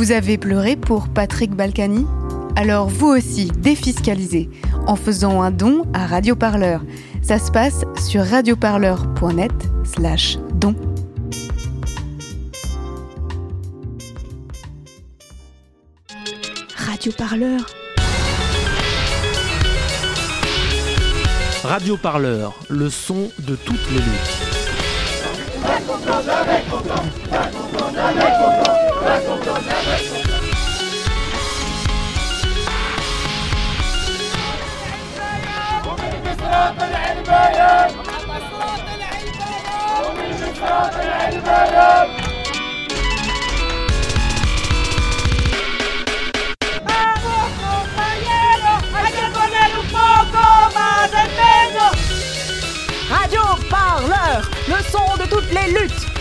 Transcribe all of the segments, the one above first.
Vous avez pleuré pour Patrick Balkany Alors vous aussi, défiscalisez en faisant un don à Radioparleur. Ça se passe sur radioparleur.net slash don. Radioparleur. Radioparleur, le son de toutes les luttes. Le son de toutes les luttes.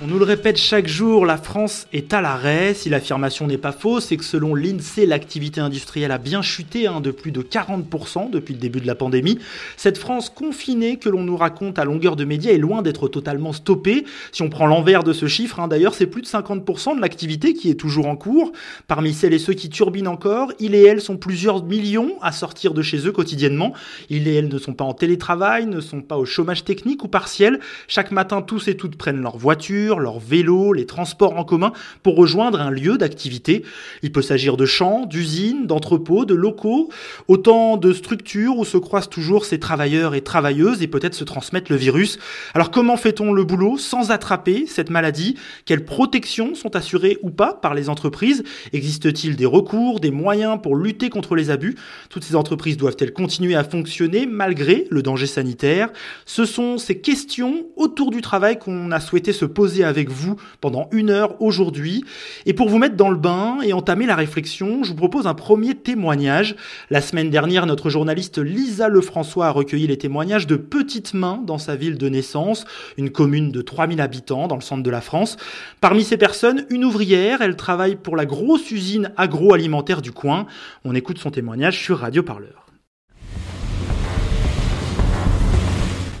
On nous le répète chaque jour, la France est à l'arrêt. Si l'affirmation n'est pas fausse, c'est que selon l'INSEE, l'activité industrielle a bien chuté hein, de plus de 40% depuis le début de la pandémie. Cette France confinée que l'on nous raconte à longueur de médias est loin d'être totalement stoppée. Si on prend l'envers de ce chiffre, hein, d'ailleurs, c'est plus de 50% de l'activité qui est toujours en cours. Parmi celles et ceux qui turbinent encore, ils et elles sont plusieurs millions à sortir de chez eux quotidiennement. Ils et elles ne sont pas en télétravail, ne sont pas au chômage technique ou partiel. Chaque matin, tous et toutes prennent leur voiture leur vélo, les transports en commun pour rejoindre un lieu d'activité. Il peut s'agir de champs, d'usines, d'entrepôts, de locaux, autant de structures où se croisent toujours ces travailleurs et travailleuses et peut-être se transmettent le virus. Alors comment fait-on le boulot sans attraper cette maladie? Quelles protections sont assurées ou pas par les entreprises? Existe-t-il des recours, des moyens pour lutter contre les abus? Toutes ces entreprises doivent-elles continuer à fonctionner malgré le danger sanitaire? Ce sont ces questions autour du travail qu'on a souhaité se poser avec vous pendant une heure aujourd'hui. Et pour vous mettre dans le bain et entamer la réflexion, je vous propose un premier témoignage. La semaine dernière, notre journaliste Lisa Lefrançois a recueilli les témoignages de petites mains dans sa ville de naissance, une commune de 3000 habitants dans le centre de la France. Parmi ces personnes, une ouvrière, elle travaille pour la grosse usine agroalimentaire du coin. On écoute son témoignage sur Radio Parleur.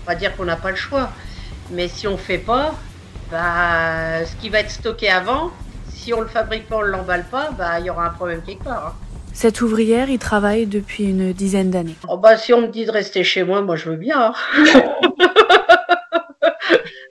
On va dire qu'on n'a pas le choix. Mais si on fait pas, bah, ce qui va être stocké avant, si on le fabrique pas, on l'emballe pas, bah, il y aura un problème quelque part. hein. Cette ouvrière y travaille depuis une dizaine d'années. Oh, bah, si on me dit de rester chez moi, moi je veux bien. hein.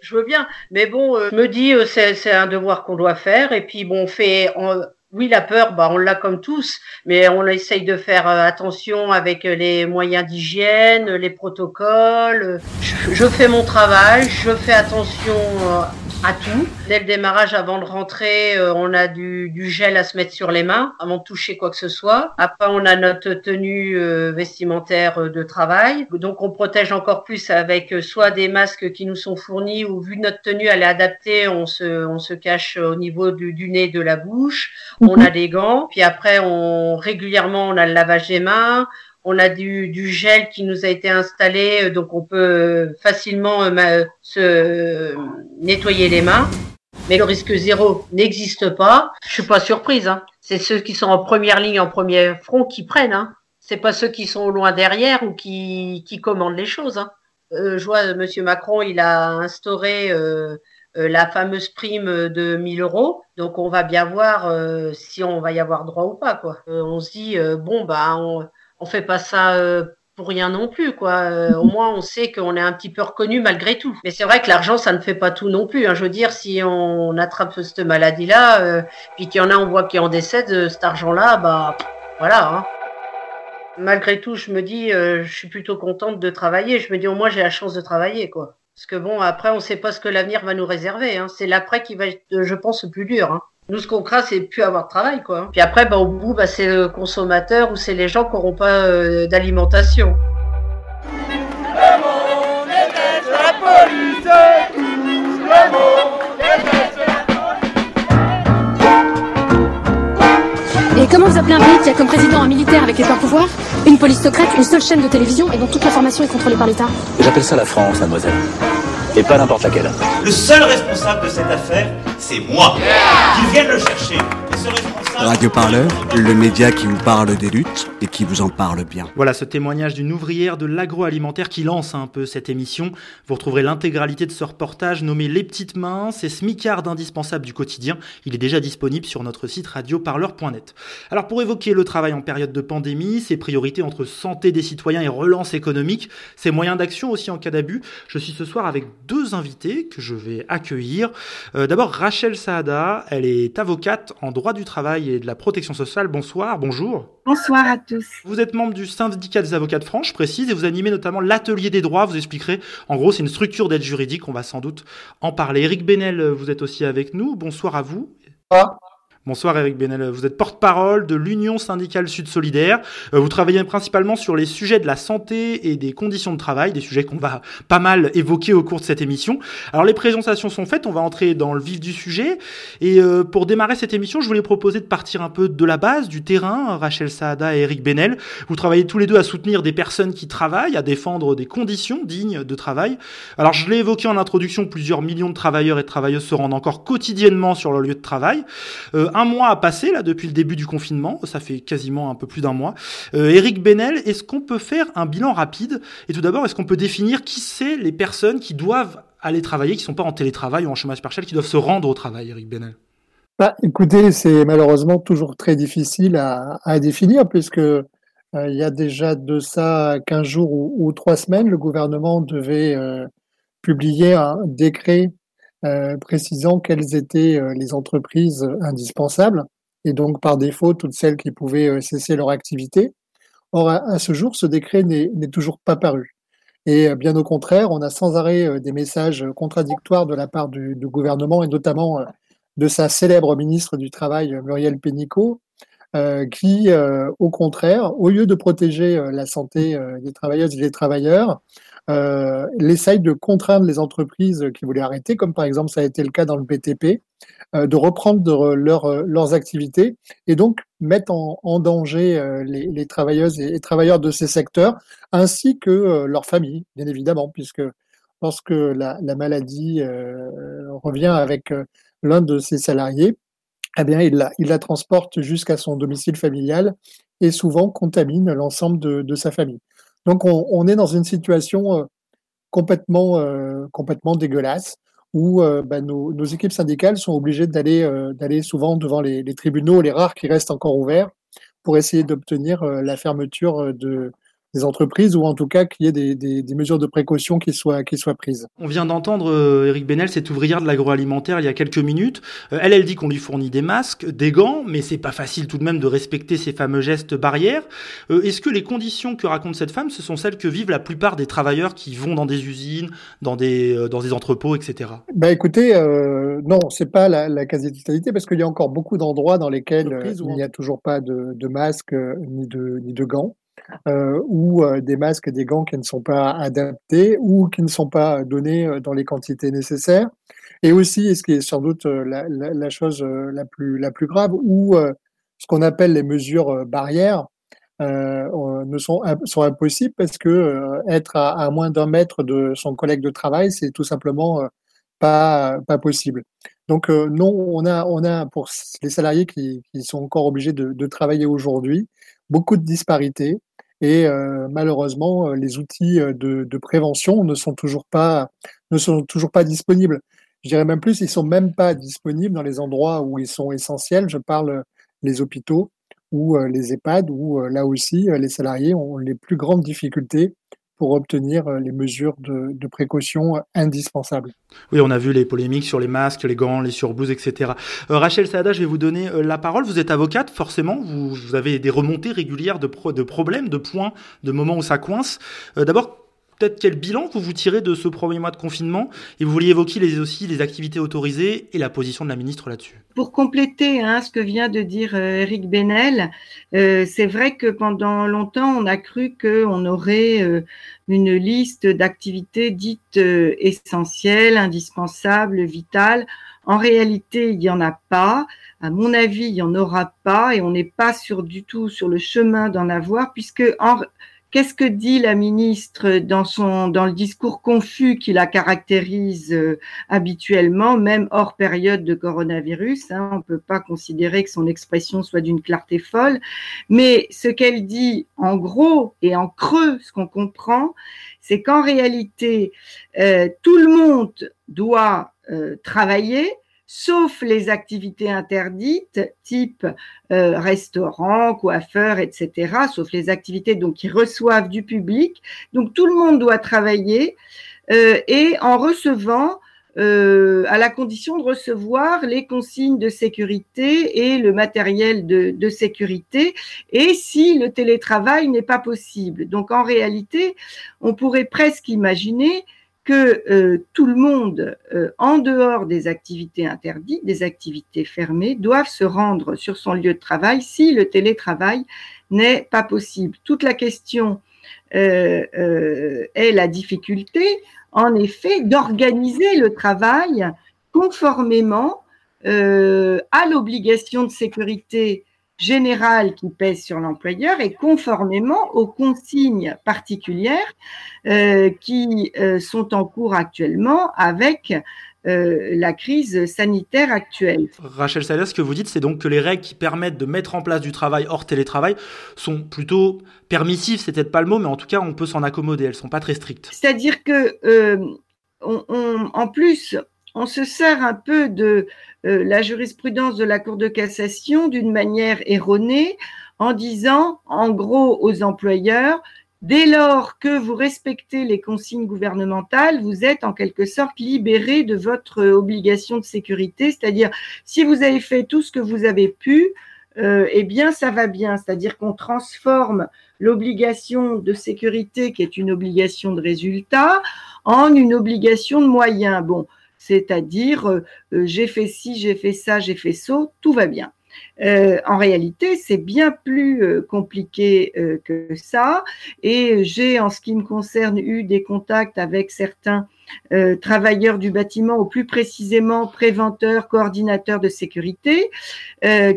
je veux bien. Mais bon, euh, je me dis, euh, c'est un devoir qu'on doit faire. Et puis bon, on fait. on- oui, la peur, bah, on l'a comme tous, mais on essaye de faire euh, attention avec euh, les moyens d'hygiène, les protocoles. Je, je fais mon travail, je fais attention euh, à tout. Dès le démarrage, avant de rentrer, euh, on a du, du gel à se mettre sur les mains avant de toucher quoi que ce soit. Après, on a notre tenue euh, vestimentaire euh, de travail. Donc, on protège encore plus avec soit des masques qui nous sont fournis ou vu notre tenue, elle est adaptée, on se, on se cache au niveau du, du nez, de la bouche. On a des gants. Puis après, on régulièrement, on a le lavage des mains. On a du, du gel qui nous a été installé, euh, donc on peut euh, facilement euh, se nettoyer les mains. Mais le risque zéro n'existe pas. Je suis pas surprise. Hein. C'est ceux qui sont en première ligne, en premier front, qui prennent. Hein. C'est pas ceux qui sont loin derrière ou qui, qui commandent les choses. Hein. Euh, je vois, Monsieur Macron, il a instauré euh, la fameuse prime de 1000 euros. Donc on va bien voir si on va y avoir droit ou pas. Quoi. On se dit bon bah on, on fait pas ça euh, pour rien non plus quoi. Euh, au moins on sait qu'on est un petit peu reconnu malgré tout. Mais c'est vrai que l'argent ça ne fait pas tout non plus. Hein. Je veux dire si on attrape cette maladie là, euh, puis qu'il y en a on voit qui en décèdent, euh, cet argent là bah voilà. Hein. Malgré tout je me dis je suis plutôt contente de travailler. Je me dis au moins j'ai la chance de travailler quoi. Parce que bon, après, on sait pas ce que l'avenir va nous réserver. Hein. C'est l'après qui va être, je pense, le plus dur. Nous, ce qu'on craint, c'est plus avoir de travail, quoi. Puis après, bah, au bout, bah, c'est le consommateur ou c'est les gens qui n'auront pas euh, d'alimentation. Et comment vous appelez un pays qui a comme président un militaire avec les pleins pouvoirs, une police secrète, une seule chaîne de télévision et dont toute l'information est contrôlée par l'État? J'appelle ça la France, mademoiselle. Et pas n'importe laquelle. Le seul responsable de cette affaire, c'est moi. Qu'ils viennent le chercher. Et ce responsable, Radio Parleur, le média qui vous parle des luttes et qui vous en parle bien. Voilà ce témoignage d'une ouvrière de l'agroalimentaire qui lance un peu cette émission. Vous retrouverez l'intégralité de ce reportage nommé Les Petites Mains, c'est smicard indispensable du quotidien. Il est déjà disponible sur notre site radioparleur.net. Alors pour évoquer le travail en période de pandémie, ses priorités entre santé des citoyens et relance économique, ses moyens d'action aussi en cas d'abus, je suis ce soir avec deux invités que je vais accueillir. Euh, d'abord Rachel Saada, elle est avocate en droit du travail et de la protection sociale. Bonsoir, bonjour. Bonsoir à tous. Vous êtes membre du syndicat des avocats de France, je précise, et vous animez notamment l'atelier des droits. Vous expliquerez, en gros, c'est une structure d'aide juridique, on va sans doute en parler. Eric Benel, vous êtes aussi avec nous. Bonsoir à vous. Ah. Bonsoir Eric Benel, vous êtes porte-parole de l'Union syndicale Sud Solidaire. Euh, vous travaillez principalement sur les sujets de la santé et des conditions de travail, des sujets qu'on va pas mal évoquer au cours de cette émission. Alors les présentations sont faites, on va entrer dans le vif du sujet. Et euh, pour démarrer cette émission, je voulais proposer de partir un peu de la base, du terrain. Rachel Saada et Eric Benel, vous travaillez tous les deux à soutenir des personnes qui travaillent, à défendre des conditions dignes de travail. Alors je l'ai évoqué en introduction, plusieurs millions de travailleurs et de travailleuses se rendent encore quotidiennement sur leur lieu de travail. Euh, un mois a passé là depuis le début du confinement, ça fait quasiment un peu plus d'un mois. Euh, Eric Benel, est-ce qu'on peut faire un bilan rapide? Et tout d'abord, est-ce qu'on peut définir qui c'est les personnes qui doivent aller travailler, qui sont pas en télétravail ou en chômage partiel, qui doivent se rendre au travail, Eric Benel? Bah, Écoutez, c'est malheureusement toujours très difficile à, à définir puisque euh, il y a déjà de ça 15 jours ou, 3 semaines, le gouvernement devait euh, publier un décret euh, précisant quelles étaient euh, les entreprises indispensables et donc par défaut toutes celles qui pouvaient euh, cesser leur activité. Or, à, ce jour, ce décret n'est toujours pas paru. Et bien au contraire, on a sans arrêt des messages contradictoires de la part du, gouvernement et notamment de sa célèbre ministre du Travail, Muriel Pénicaud, euh, qui, euh, au contraire, au lieu de protéger la santé des travailleuses et des travailleurs, euh, l'essaye de contraindre les entreprises qui voulaient arrêter, comme par exemple ça a été le cas dans le BTP, euh, de reprendre leur, leurs activités et donc mettre en, danger euh, les, les, travailleuses et, travailleurs de ces secteurs, ainsi que euh, leurs familles, bien évidemment, puisque lorsque la, la maladie revient avec l'un de ses salariés, eh bien, il la, il la transporte jusqu'à son domicile familial et souvent contamine l'ensemble de, de sa famille. Donc on, est dans une situation euh, complètement, euh, complètement dégueulasse où euh, bah, nos, équipes syndicales sont obligées d'aller souvent devant les, tribunaux, les rares qui restent encore ouverts, pour essayer d'obtenir la fermeture de, des entreprises ou en tout cas qu'il y ait des, des, des, mesures de précaution qui soient, qui soient prises. On vient d'entendre euh, Eric Benel, cette ouvrière de l'agroalimentaire, il y a quelques minutes. Euh, elle, elle dit qu'on lui fournit des masques, des gants, mais c'est pas facile tout de même de respecter ces fameux gestes barrières. Euh, Est-ce que les conditions que raconte cette femme, ce sont celles que vivent la plupart des travailleurs qui vont dans des usines, dans des, euh, dans des entrepôts, etc. Bah écoutez, euh, non, c'est pas la, la quasi-totalité parce qu'il y a encore beaucoup d'endroits dans lesquels il n'y a toujours pas de, de masques ni de, ni de gants euh, ou euh, des masques et des gants qui ne sont pas adaptés ou qui ne sont pas donnés euh, dans les quantités nécessaires. Et aussi, ce qui est sans doute euh, la, la, la chose la plus, la plus grave, ou ce qu'on appelle les mesures barrières, euh, ne sont, sont impossibles parce que euh, être à, à moins d'un mètre de son collègue de travail, c'est tout simplement euh, pas, pas possible. Donc non, on a, on a pour les salariés qui, qui sont encore obligés de, de travailler aujourd'hui beaucoup de disparités et euh, malheureusement, euh, les outils euh, de, de, prévention ne sont toujours pas ne sont toujours pas disponibles. Je dirais même plus, ils sont même pas disponibles dans les endroits où ils sont essentiels. Je parle les hôpitaux ou les EHPAD, où là aussi les salariés ont les plus grandes difficultés pour obtenir euh, les mesures de, de, précaution indispensables. Oui, on a vu les polémiques sur les masques, les gants, les surblouses, etc. Euh, Rachel Saada, je vais vous donner euh, la parole. Vous êtes avocate, forcément, vous, avez des remontées régulières de, pro de problèmes, de points, de moments où ça coince. Euh, D'abord, peut-être quel bilan vous vous tirez de ce premier mois de confinement et vous vouliez évoquer les, aussi les activités autorisées et la position de la ministre là-dessus. Pour compléter hein, ce que vient de dire euh, Eric Benel, euh, c'est vrai que pendant longtemps on a cru qu'on aurait euh, une liste d'activités dites euh, essentielles, indispensables, vitales. En réalité, il n'y en a pas. À mon avis, il n'y en aura pas et on n'est pas sûr du tout sur le chemin d'en avoir puisque en qu'est-ce que dit la ministre dans son dans le discours confus qui la caractérise euh, habituellement, même hors période de coronavirus hein, On peut pas considérer que son expression soit d'une clarté folle, mais ce qu'elle dit en gros et en creux, ce qu'on comprend, c'est qu'en réalité, euh, tout le monde doit euh, travailler, sauf les activités interdites, type euh, restaurant, coiffeur, etc., sauf les activités donc qui reçoivent du public. Donc tout le monde doit travailler euh, et en recevant, euh, à la condition de recevoir les consignes de sécurité et le matériel de, de sécurité, et si le télétravail n'est pas possible. Donc en réalité, on pourrait presque imaginer que euh, tout le monde, euh, en dehors des activités interdites, des activités fermées, doivent se rendre sur son lieu de travail si le télétravail n'est pas possible. Toute la question euh, est la difficulté, en effet, d'organiser le travail conformément à l'obligation de sécurité générale qui pèse sur l'employeur et conformément aux consignes particulières euh, qui euh, sont en cours actuellement avec euh, la crise sanitaire actuelle. Rachel Salas, ce que vous dites, c'est donc que les règles qui permettent de mettre en place du travail hors télétravail sont plutôt permissives, c'est peut-être pas le mot, mais en tout cas, on peut s'en accommoder, elles sont pas très strictes. C'est-à-dire que, on, on, en plus, on se sert un peu de euh, la jurisprudence de la Cour de cassation d'une manière erronée en disant, en gros, aux employeurs, dès lors que vous respectez les consignes gouvernementales, vous êtes en quelque sorte libéré de votre obligation de sécurité, c'est-à-dire si vous avez fait tout ce que vous avez pu, euh, eh bien, ça va bien. C'est-à-dire qu'on transforme l'obligation de sécurité, qui est une obligation de résultat, en une obligation de moyens. Bon, c'est-à-dire euh, euh, j'ai fait ci, j'ai fait ça, j'ai fait ça, tout va bien. Euh, en réalité, c'est bien plus compliqué que ça. Et j'ai, en ce qui me concerne, eu des contacts avec certains travailleurs du bâtiment, ou plus précisément préventeurs, coordinateurs de sécurité,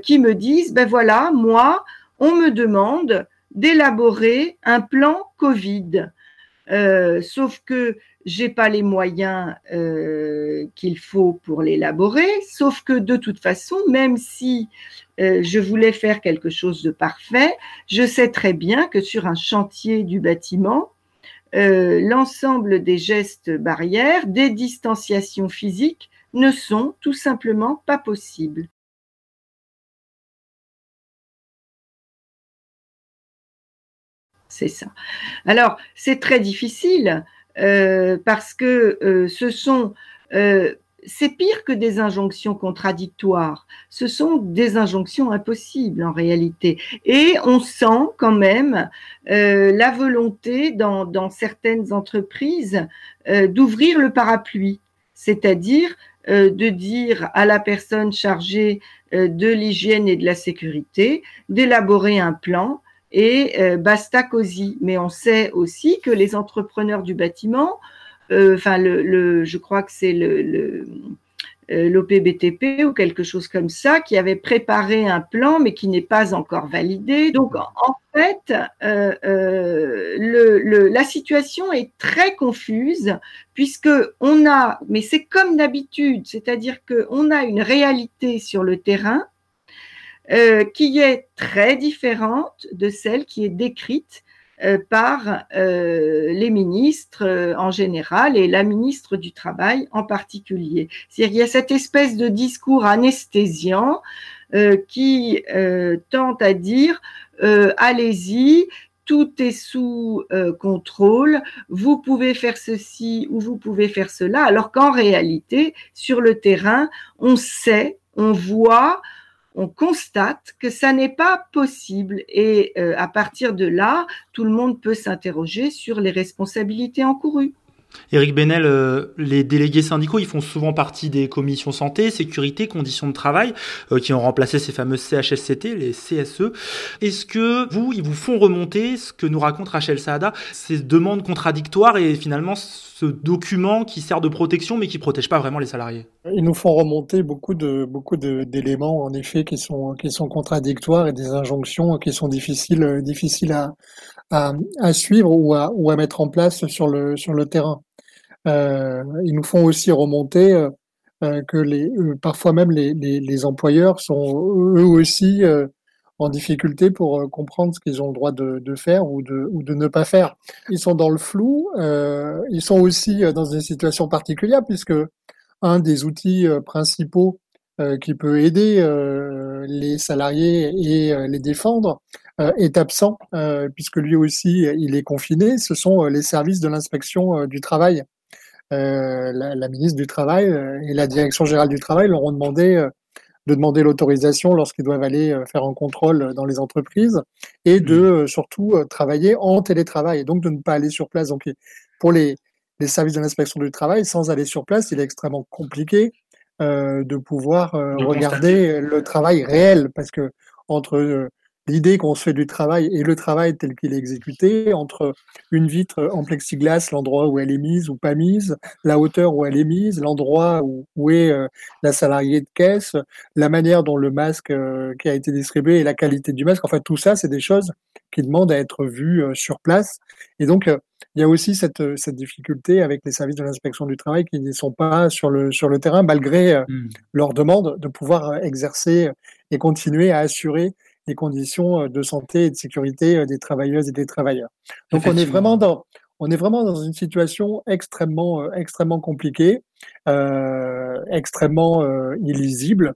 qui me disent, ben voilà, moi, on me demande d'élaborer un plan Covid. sauf que j'ai pas les moyens euh, qu'il faut pour l'élaborer, sauf que de toute façon, même si euh, je voulais faire quelque chose de parfait, je sais très bien que sur un chantier du bâtiment, euh, l'ensemble des gestes barrières, des distanciations physiques ne sont tout simplement pas possibles. C'est ça. Alors, c'est très difficile euh, parce que euh, ce sont euh, c'est pire que des injonctions contradictoires. Ce sont des injonctions impossibles en réalité. Et on sent quand même la volonté dans, dans certaines entreprises d'ouvrir le parapluie, c'est-à-dire de dire à la personne chargée de l'hygiène et de la sécurité d'élaborer un plan et euh, basta cosy. Mais on sait aussi que les entrepreneurs du bâtiment, euh, enfin, le, je crois que c'est le, euh, l'OPBTP ou quelque chose comme ça, qui avait préparé un plan mais qui n'est pas encore validé. Donc en fait, la situation est très confuse puisque on a, mais c'est comme d'habitude, c'est-à-dire que on a une réalité sur le terrain euh, qui est très différente de celle qui est décrite euh, par euh, les ministres en général et la ministre du Travail en particulier. C'est-à-dire qu'il y a cette espèce de discours anesthésiant qui tente à dire allez-y, tout est sous contrôle, vous pouvez faire ceci ou vous pouvez faire cela, alors qu'en réalité, sur le terrain, on sait, on voit, on constate que ça n'est pas possible et euh, à partir de là, tout le monde peut s'interroger sur les responsabilités encourues. Éric Benel, euh, les délégués syndicaux, ils font souvent partie des commissions santé, sécurité, conditions de travail, euh, qui ont remplacé ces fameux CHSCT, les CSE. Est-ce que vous, ils vous font remonter ce que nous raconte Rachel Saada, ces demandes contradictoires et finalement ce document qui sert de protection mais qui protège pas vraiment les salariés? Ils nous font remonter beaucoup de beaucoup d'éléments en effet qui sont qui sont contradictoires et des injonctions qui sont difficiles difficiles à à, à suivre ou à, ou à mettre en place sur le, sur le terrain. Euh, ils nous font aussi remonter euh, euh que les, euh, parfois même les, les, les, employeurs sont eux aussi euh, en difficulté pour comprendre ce qu'ils ont le droit de, de, faire ou de, ou de ne pas faire. Ils sont dans le flou. ils sont aussi dans une situation particulière puisque un des outils principaux qui peut aider les salariés et les défendre est absent puisque lui aussi il est confiné. Ce sont les services de l'inspection du travail euh, la, la, ministre du Travail euh, et la Direction générale du travail leur ont demandé euh, de demander l'autorisation lorsqu'ils doivent aller faire un contrôle dans les entreprises et de mmh. surtout travailler en télétravail et donc de ne pas aller sur place. Donc pour les, les services de l'inspection du travail, sans aller sur place, il est extrêmement compliqué euh, de pouvoir euh, regarder le travail réel parce que entre l'idée qu'on se fait du travail et le travail tel qu'il est exécuté, entre une vitre en plexiglas, l'endroit où elle est mise ou pas mise, la hauteur où elle est mise, l'endroit où, où, est euh, la salariée de caisse, la manière dont le masque euh, qui a été distribué et la qualité du masque, enfin tout ça, c'est des choses qui demandent à être vues euh, sur place. Et donc, il y a aussi cette, cette difficulté avec les services de l'inspection du travail qui ne sont pas sur le, sur le terrain, malgré mmh. leur demande de pouvoir exercer et continuer à assurer les conditions euh, de santé et de sécurité euh, des travailleuses et des travailleurs. Donc on est vraiment dans on est vraiment dans une situation extrêmement euh, extrêmement compliquée, euh, extrêmement euh, illisible.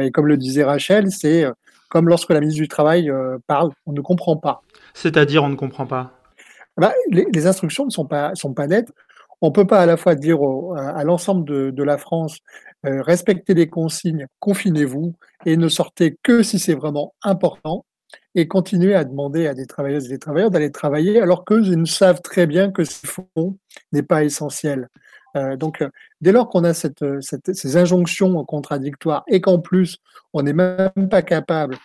Et comme le disait Rachel, c'est comme lorsque la ministre du Travail parle, on ne comprend pas. C'est-à-dire on ne comprend pas? Bah, les, les, instructions ne sont pas sont pas nettes. On peut pas à la fois dire à l'ensemble de, la France euh, respectez les consignes, confinez-vous et ne sortez que si c'est vraiment important et continuez à demander à des travailleuses et des travailleurs d'aller travailler alors qu'eux savent très bien que ce font n'est pas essentiel. Euh, donc, euh, dès lors qu'on a ces injonctions contradictoires et qu'en plus, on n'est même pas capable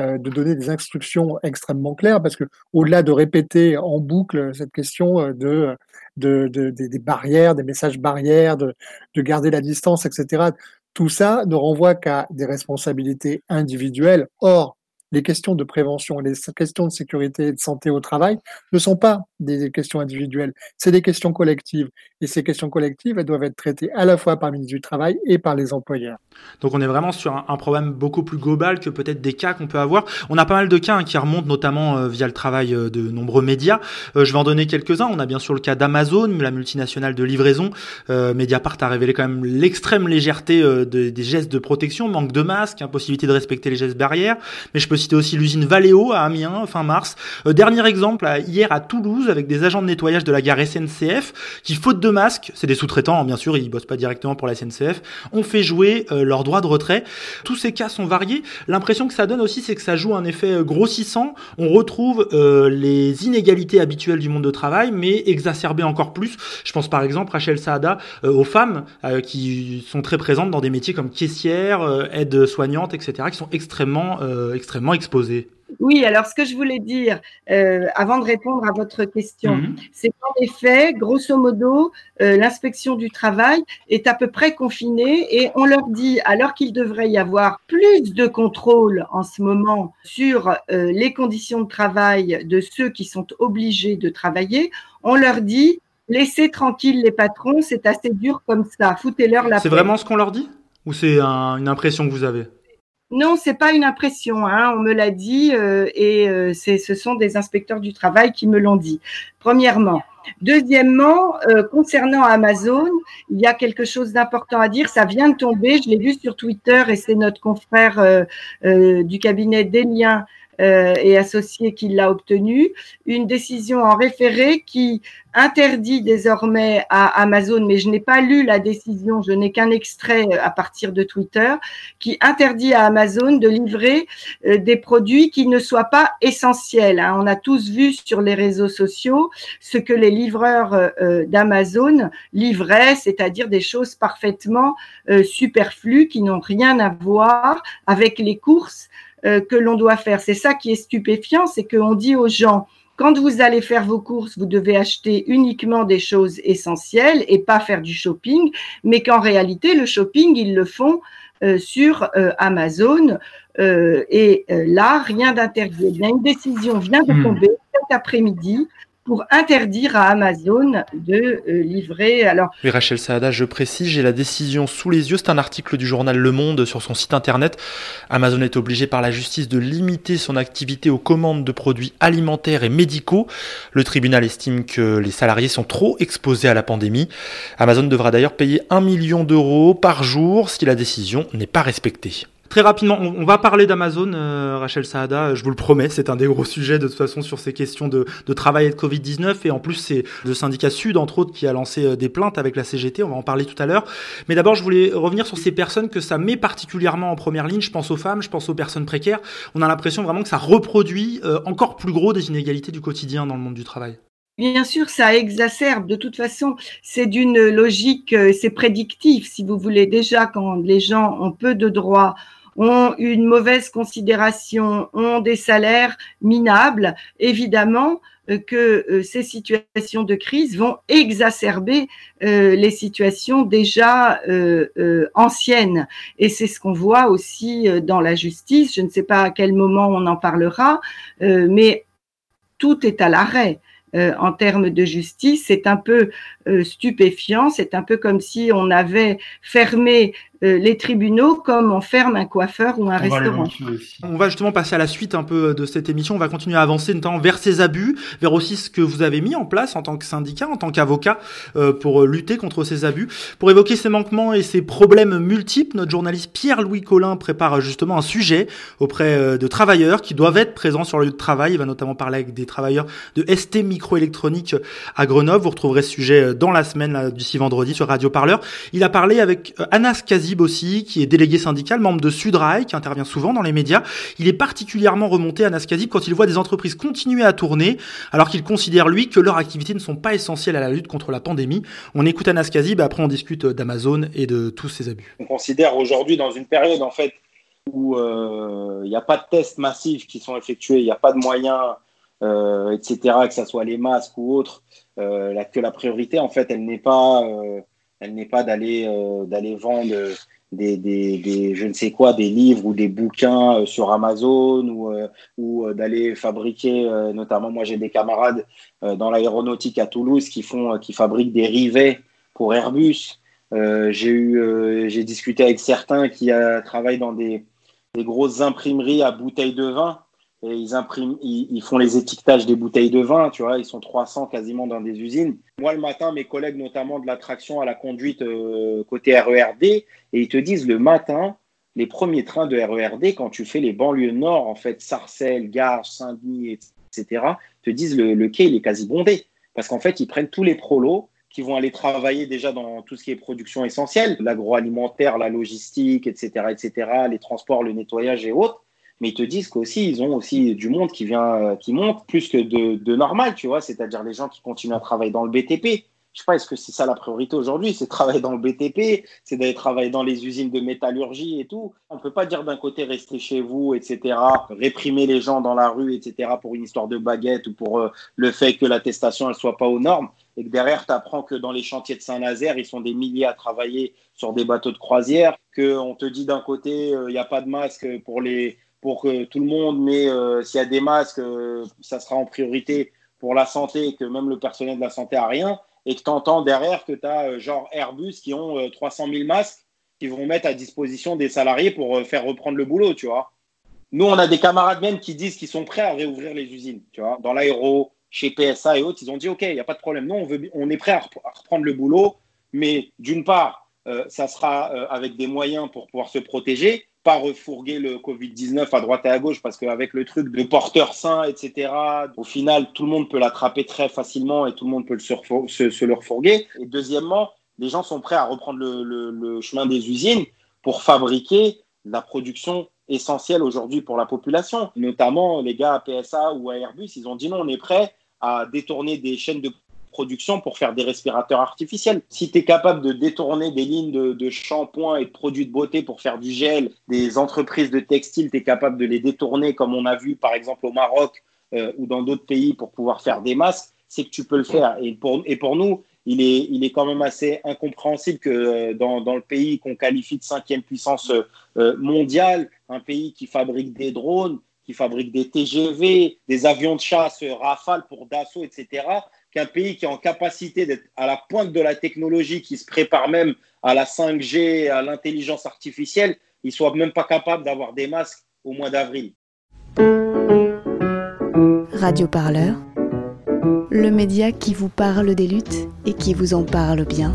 de donner des instructions extrêmement claires parce que au-delà de répéter en boucle cette question euh, de, de, de, des barrières, des messages barrières, de, de garder la distance, etc. Tout ça ne renvoie qu'à des responsabilités individuelles. Or, les questions de prévention les questions de sécurité et de santé au travail ne sont pas des questions individuelles, c'est des questions collectives. Et ces questions collectives, elles doivent être traitées à la fois par le ministre du Travail et par les employeurs. Donc on est vraiment sur un, problème beaucoup plus global que peut-être des cas qu'on peut avoir. On a pas mal de cas hein, qui remontent notamment euh, via le travail euh, de nombreux médias. Euh, je vais en donner quelques-uns. On a bien sûr le cas d'Amazon, la multinationale de livraison. Mediapart a révélé quand même l'extrême légèreté de, des gestes de protection, manque de masques, impossibilité de respecter les gestes barrières. Mais je peux citer aussi l'usine Valeo à Amiens fin mars. dernier exemple, hier à Toulouse, avec des agents de nettoyage de la gare SNCF qui, faute de masque, c'est des sous-traitants, hein, bien sûr, ils bossent pas directement pour la SNCF, ont fait jouer euh, leur droit de retrait. Tous ces cas sont variés. L'impression que ça donne aussi, c'est que ça joue un effet euh, grossissant. On retrouve euh, les inégalités habituelles du monde de travail, mais exacerbées encore plus. Je pense par exemple, Rachel Saada, euh, aux femmes euh, qui sont très présentes dans des métiers comme caissière, euh, aide soignante, etc., qui sont extrêmement, extrêmement exposées. Oui, alors ce que je voulais dire euh, avant de répondre à votre question, mmh. c'est qu'en effet, grosso modo, euh, l'inspection du travail est à peu près confinée et on leur dit, alors qu'il devrait y avoir plus de contrôle en ce moment sur euh, les conditions de travail de ceux qui sont obligés de travailler, on leur dit, laissez tranquilles les patrons, c'est assez dur comme ça, foutez-leur la C'est vraiment ce qu'on leur dit? Ou c'est un, une impression que vous avez? Non, c'est pas une impression. Hein, on me l'a dit euh, et euh, ce sont des inspecteurs du travail qui me l'ont dit. Premièrement. Deuxièmement, euh, concernant Amazon, il y a quelque chose d'important à dire. Ça vient de tomber. Je l'ai vu sur Twitter et c'est notre confrère du cabinet des euh, et associé qui l'a obtenu, une décision en référé qui interdit désormais à Amazon, mais je n'ai pas lu la décision, je n'ai qu'un extrait euh, à partir de Twitter, qui interdit à Amazon de livrer euh, des produits qui ne soient pas essentiels. Hein. On a tous vu sur les réseaux sociaux ce que les livreurs d'Amazon livraient, c'est-à-dire des choses parfaitement superflues qui n'ont rien à voir avec les courses euh, que l'on doit faire. C'est ça qui est stupéfiant, c'est qu'on dit aux gens, quand vous allez faire vos courses, vous devez acheter uniquement des choses essentielles et pas faire du shopping, mais qu'en réalité, le shopping, ils le font euh, sur euh, Amazon. Euh, et euh, là, rien d'interdit. Une décision vient de hmm. tomber, cet après-midi pour interdire à Amazon de euh, livrer. Alors, oui, Rachel Saada, je précise, j'ai la décision sous les yeux. C'est un article du journal Le Monde sur son site internet. Amazon est obligé par la justice de limiter son activité aux commandes de produits alimentaires et médicaux. Le tribunal estime que les salariés sont trop exposés à la pandémie. Amazon devra d'ailleurs payer un million d'euros par jour si la décision n'est pas respectée. Très rapidement, on, va parler d'Amazon, euh, Rachel Saada, je vous le promets, c'est un des gros sujets de toute façon sur ces questions de, travail et de Covid-19. Et en plus, c'est le syndicat Sud, entre autres, qui a lancé euh, des plaintes avec la CGT, on va en parler tout à l'heure. Mais d'abord, je voulais revenir sur ces personnes que ça met particulièrement en première ligne. Je pense aux femmes, je pense aux personnes précaires. On a l'impression vraiment que ça reproduit euh, encore plus gros des inégalités du quotidien dans le monde du travail. Bien sûr, ça exacerbe. De toute façon, c'est d'une logique, c'est prédictif, si vous voulez. Déjà, quand les gens ont peu de droits, ont une mauvaise considération, ont des salaires minables, évidemment euh, que euh, ces situations de crise vont exacerber euh, les situations déjà anciennes. Et c'est ce qu'on voit aussi dans la justice. Je ne sais pas à quel moment on en parlera, mais tout est à l'arrêt. en termes de justice. C'est un peu stupéfiant, c'est un peu comme si on avait fermé euh, les tribunaux comme on ferme un coiffeur ou un restaurant. On va justement passer à la suite un peu de cette émission. On va continuer à avancer notamment vers ces abus, vers aussi ce que vous avez mis en place en tant que syndicat, en tant qu'avocat, euh, pour lutter contre ces abus. Pour évoquer ces manquements et ces problèmes multiples, notre journaliste Pierre-Louis Collin prépare justement un sujet auprès euh, de travailleurs qui doivent être présents sur le lieu de travail. Il va notamment parler avec des travailleurs de ST Microélectronique à Grenoble. Vous retrouverez ce sujet dans la semaine d'ici vendredi sur Radio Parleur. Il a parlé avec Anas Kazi aussi, qui est délégué syndical, membre de Sudrail, qui intervient souvent dans les médias. Il est particulièrement remonté à Naskazib quand il voit des entreprises continuer à tourner, alors qu'il considère, lui, que leurs activités ne sont pas essentielles à la lutte contre la pandémie. On écoute Anas Kazib, après on discute d'Amazon et de tous ces abus. On considère aujourd'hui, dans une période, en fait, où euh, il n'y a pas de tests massifs qui sont effectués, il n'y a pas de moyens, euh, etc., que ce soit les masques ou autres, euh, que la priorité, en fait, elle n'est pas elle n'est pas d'aller euh, d'aller vendre des, des, des, je ne sais quoi, des livres ou des bouquins euh, sur Amazon ou, euh, ou d'aller fabriquer, notamment moi j'ai des camarades dans l'aéronautique à Toulouse qui font, qui fabriquent des rivets pour Airbus. j'ai eu, j'ai discuté avec certains qui travaillent dans des, des grosses imprimeries à bouteilles de vin et ils impriment, ils, font les étiquetages des bouteilles de vin, tu vois, ils sont 300 quasiment dans des usines. Moi, le matin, mes collègues, notamment de la traction à la conduite euh, côté RERD, et ils te disent le matin, les premiers trains de RERD, quand tu fais les banlieues nord, en fait, Sarcelles, Garges, Saint-Denis, etc., te disent le, le quai, il est quasi bondé. Parce qu'en fait, ils prennent tous les prolos qui vont aller travailler déjà dans tout ce qui est production essentielle, l'agroalimentaire, la logistique, etc., etc., les transports, le nettoyage et autres mais ils te disent qu'aussi, ils ont aussi du monde qui vient, euh, qui monte plus que de, de normal, tu vois, c'est-à-dire les gens qui continuent à travailler dans le BTP. Je sais pas, est-ce que c'est ça la priorité aujourd'hui C'est travailler dans le BTP, c'est d'aller travailler dans les usines de métallurgie et tout. On ne peut pas dire d'un côté rester chez vous, etc., réprimer les gens dans la rue, etc., pour une histoire de baguette ou pour euh, le fait que l'attestation ne soit pas aux normes. Et que derrière, tu apprends que dans les chantiers de Saint-Nazaire, ils sont des milliers à travailler sur des bateaux de croisière, qu'on te dit d'un côté, euh, il n'y a pas de masque pour les pour que tout le monde, mais euh, s'il y a des masques, euh, ça sera en priorité pour la santé, que même le personnel de la santé a rien, et que tu entends derrière que tu as euh, genre Airbus qui ont 300 000 masques qui vont mettre à disposition des salariés pour faire reprendre le boulot, tu vois. Nous, on a des camarades même qui disent qu'ils sont prêts à réouvrir les usines, tu vois, dans l'aéro, chez PSA et autres, ils ont dit, OK, il n'y a pas de problème. Nous, on, veut, on est prêt à reprendre le boulot, mais d'une part, ça sera avec des moyens pour pouvoir se protéger, pas refourguer le Covid-19 à droite et à gauche parce qu'avec le truc de porteurs sains, etc., au final, tout le monde peut l'attraper très facilement et tout le monde peut se, le refourguer. Et deuxièmement, les gens sont prêts à reprendre le, chemin des usines pour fabriquer la production essentielle aujourd'hui pour la population. Notamment, les gars à PSA ou à Airbus, ils ont dit non, on est prêt à détourner des chaînes de production pour faire des respirateurs artificiels. Si tu es capable de détourner des lignes de, shampoing et de produits de beauté pour faire du gel, des entreprises de textile, tu es capable de les détourner comme on a vu par exemple au Maroc euh, ou dans d'autres pays pour pouvoir faire des masques, c'est que tu peux le faire. Et pour, et pour nous, il est, il est quand même assez incompréhensible que euh, dans, dans le pays qu'on qualifie de cinquième puissance euh, mondiale, un pays qui fabrique des drones, qui fabrique des TGV, des avions de chasse Rafale pour Dassault, etc., qu'un pays qui est en capacité d'être à la pointe de la technologie, qui se prépare même à la 5G, à l'intelligence artificielle, il soit même pas capable d'avoir des masques au mois d'avril. Radio Parleur, le média qui vous parle des luttes et qui vous en parle bien.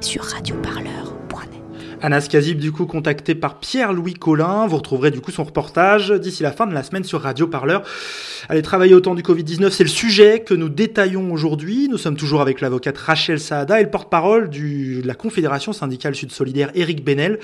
Sur radioparleur.net. Anas Kazib, du coup, contacté par Pierre-Louis Collin. Vous retrouverez du coup son reportage d'ici la fin de la semaine sur Radio Parleur. Allez travailler au temps du Covid-19, c'est le sujet que nous détaillons aujourd'hui. Nous sommes toujours avec l'avocate Rachel Saada et le porte-parole de la Confédération syndicale Sud Solidaire, Eric Benel.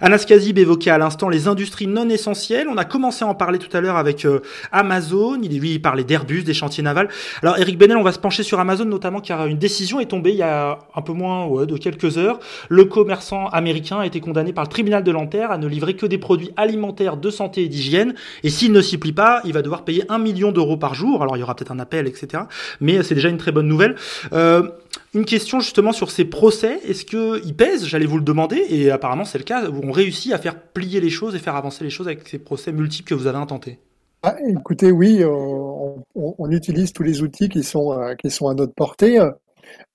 Anas Kazib évoquait à l'instant les industries non essentielles. On a commencé à en parler tout à l'heure avec euh, Amazon. Il, lui, parlait d'Airbus, des chantiers navals. Alors, Eric Benel, on va se pencher sur Amazon notamment car une décision est tombée il y a un peu moins de quelques heures. Le commerçant américain a été condamné par le tribunal de Nanterre à ne livrer que des produits alimentaires de santé et d'hygiène. Et s'il ne s'y plie pas, il va devoir payer un million d'euros par jour. Alors il y aura peut-être un appel, etc. Mais c'est déjà une très bonne nouvelle. Euh, une question justement sur ces procès. Est-ce qu'ils pèsent? J'allais vous le demander. Et apparemment c'est le cas. On réussit à faire plier les choses et faire avancer les choses avec ces procès multiples que vous avez intentés. Ah, écoutez, oui, euh, on, on, utilise tous les outils qui sont, euh, qui sont à notre portée.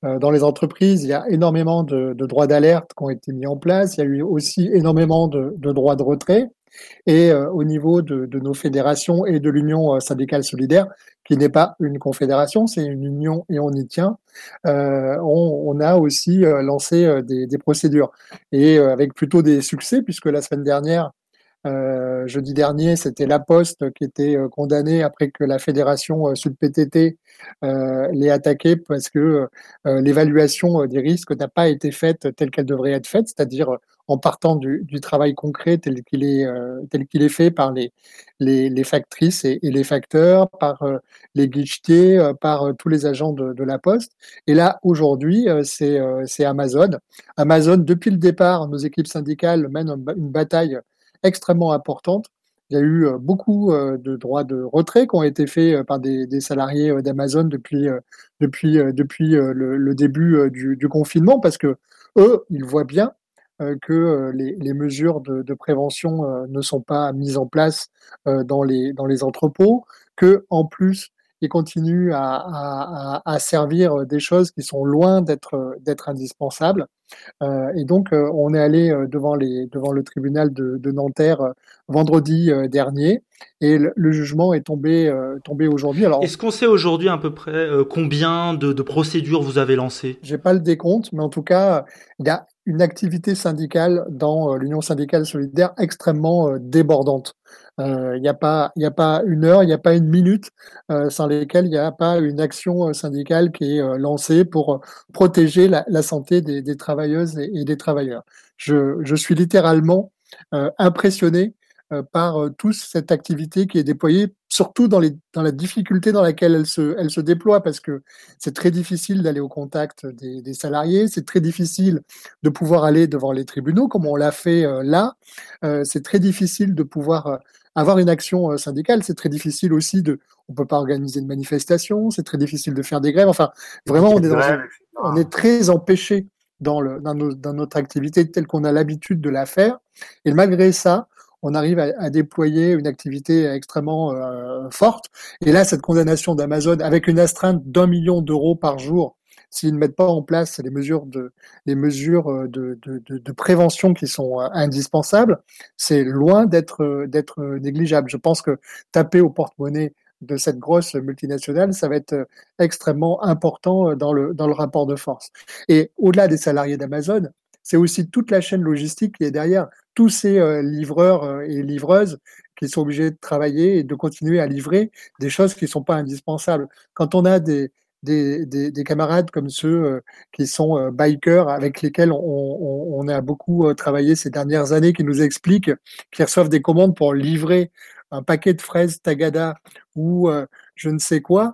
Euh, dans les entreprises, il y a énormément de, droits d'alerte qui ont été mis en place. Il y a eu aussi énormément de, droits de retrait. Et euh, au niveau de, nos fédérations et de l'Union euh, syndicale solidaire, qui n'est pas une confédération, c'est une union et on y tient, on, a aussi lancé des, procédures. Et avec plutôt des succès, puisque la semaine dernière, euh, jeudi dernier, c'était La Poste qui était euh, condamnée après que la fédération euh, Sud PTT euh, l'ait attaqué parce que l'évaluation des risques n'a pas été faite telle qu'elle devrait être faite, c'est-à-dire en partant du, travail concret tel qu'il est tel qu'il est fait par les factrices et, les facteurs, par les guichetiers, par tous les agents de, la Poste. Et là, aujourd'hui, c'est Amazon. Amazon, depuis le départ, nos équipes syndicales mènent une bataille extrêmement importante. Il y a eu euh, beaucoup euh, de droits de retrait qui ont été faits euh, par des, salariés d'Amazon depuis, depuis, depuis le, début du, confinement parce que eux, ils voient bien que les, les mesures de, de, prévention ne sont pas mises en place dans les, dans les entrepôts, que en plus ils continuent à, à, à, servir des choses qui sont loin d'être d'être indispensables. Euh, et donc, euh, on est allé euh, devant, les, devant le tribunal de, de Nanterre vendredi dernier et le, le, jugement est tombé, tombé aujourd'hui. Alors, Est-ce qu'on sait aujourd'hui à peu près combien de, de procédures vous avez lancées? J'ai pas le décompte, mais en tout cas, il y a une activité syndicale dans l'Union syndicale solidaire extrêmement débordante. Il n'y a, pas, une heure, il n'y a pas une minute euh, sans lesquelles il n'y a pas une action syndicale qui est lancée pour protéger la, santé des, travailleuses et, des travailleurs. Je, suis littéralement euh, impressionné euh, par toute cette activité qui est déployée, surtout dans, la difficulté dans laquelle elle se, déploie, parce que c'est très difficile d'aller au contact des salariés, c'est très difficile de pouvoir aller devant les tribunaux, comme on l'a fait là, c'est très difficile de pouvoir avoir une action syndicale, c'est très difficile aussi de, on peut pas organiser de manifestation, c'est très difficile de faire des grèves. Enfin, vraiment, on est, très empêché dans, dans, notre activité telle qu'on a l'habitude de la faire. Et malgré ça, on arrive à, à déployer une activité extrêmement euh, forte. Et là, cette condamnation d'Amazon avec une astreinte d'un million d'euros par jour s'ils ne mettent pas en place les mesures de, euh, prévention qui sont euh, indispensables, c'est loin d'être, euh, négligeable. Je pense que taper au porte-monnaie de cette grosse multinationale, ça va être extrêmement important dans le, dans le rapport de force. Et au-delà des salariés d'Amazon, c'est aussi toute la chaîne logistique qui est derrière, tous ces livreurs et livreuses qui sont obligés de travailler et de continuer à livrer des choses qui ne sont pas indispensables. Quand on a des, des, des, des, camarades comme ceux euh, qui sont euh, bikers avec lesquels on, a beaucoup euh, travaillé ces dernières années, qui nous expliquent qu'ils reçoivent des commandes pour livrer un paquet de fraises Tagada ou je ne sais quoi,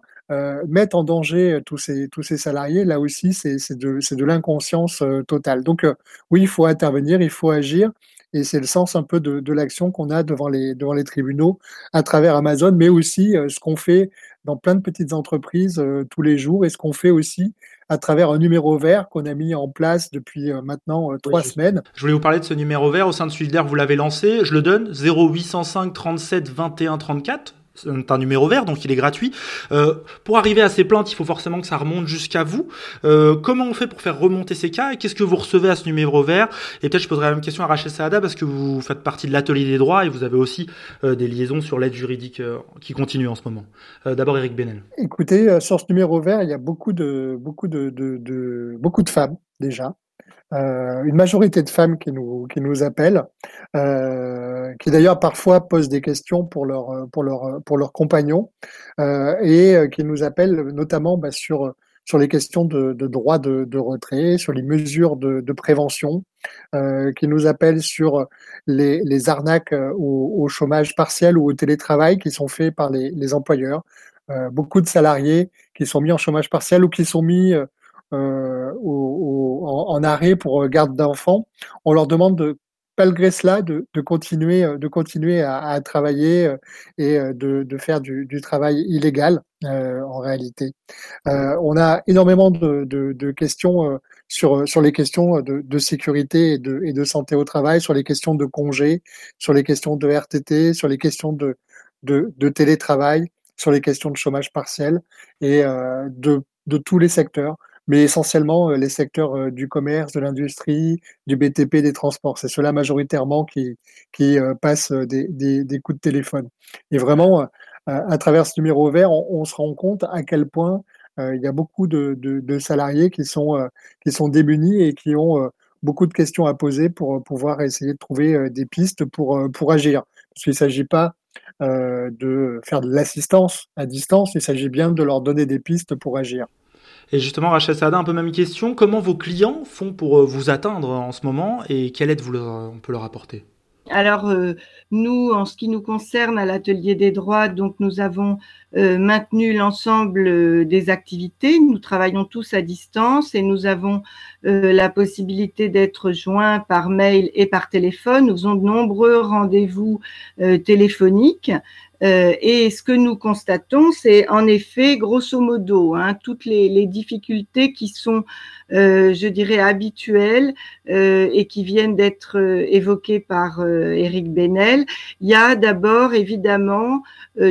mettent en danger tous ces, tous ces salariés, là aussi, c'est de, de l'inconscience totale. Donc, oui, il faut intervenir, il faut agir. Et c'est le sens un peu de, de l'action qu'on a devant les, devant les tribunaux à travers Amazon, mais aussi ce qu'on fait dans plein de petites entreprises tous les jours. Et ce qu'on fait aussi à travers un numéro vert qu'on a mis en place depuis maintenant trois semaines. Je voulais vous parler de ce numéro vert. Au sein de Suidair, vous l'avez lancé, je le donne. 0805 37 21 34 c'est un numéro vert, donc il est gratuit. Euh, pour arriver à ces plaintes, il faut forcément que ça remonte jusqu'à vous. Euh, comment on fait pour faire remonter ces cas et qu'est-ce que vous recevez à ce numéro vert? Et peut-être je poserai la même question à Rachel Saada parce que vous faites partie de l'atelier des droits et vous avez aussi euh, des liaisons sur l'aide juridique qui continue en ce moment. D'abord Eric Benel. Écoutez, sur ce numéro vert, il y a beaucoup de beaucoup de, de, de beaucoup de femmes déjà euh, une majorité de femmes qui nous, qui nous appellent, euh, qui d'ailleurs parfois posent des questions pour leur, pour leur, pour leurs compagnons, euh, et qui nous appellent notamment bah, sur, sur les questions de, de droit de, de, retrait, sur les mesures de, de prévention, euh, qui nous appellent sur les, les arnaques au, au, chômage partiel ou au télétravail qui sont faits par les, les employeurs. Euh, beaucoup de salariés qui sont mis en chômage partiel ou qui sont mis euh, en, arrêt pour euh, garde d'enfants, on leur demande de, malgré cela de, continuer, euh, de continuer à, travailler et de, faire du, travail illégal en réalité. on a énormément de, questions sur, sur les questions de, sécurité et de, et de santé au travail, sur les questions de congés, sur les questions de RTT, sur les questions de, de, télétravail, sur les questions de chômage partiel et de, de tous les secteurs mais essentiellement euh, les secteurs euh, du commerce, de l'industrie, du BTP, des transports. C'est cela majoritairement qui, qui euh, passent des, des, des, coups de téléphone. Et vraiment, à travers ce numéro vert, on, se rend compte à quel point il y a beaucoup de, de, de, salariés qui sont, qui sont démunis et qui ont beaucoup de questions à poser pour pouvoir essayer de trouver des pistes pour, pour agir. Parce qu'il ne s'agit pas de faire de l'assistance à distance, il s'agit bien de leur donner des pistes pour agir. Et justement, Rachel Sada, un peu même question. Comment vos clients font pour euh, vous atteindre en ce moment et quelle aide on peut leur apporter? Alors, euh, nous, en ce qui nous concerne à l'atelier des droits, donc nous avons maintenu l'ensemble des activités. Nous travaillons tous à distance et nous avons la possibilité d'être joints par mail et par téléphone. Nous faisons de nombreux rendez-vous téléphoniques euh, et ce que nous constatons, c'est en effet, grosso modo, hein, toutes les, difficultés qui sont, euh, je dirais, habituelles euh, et qui viennent d'être évoquées par Eric Benel. Il y a d'abord, évidemment,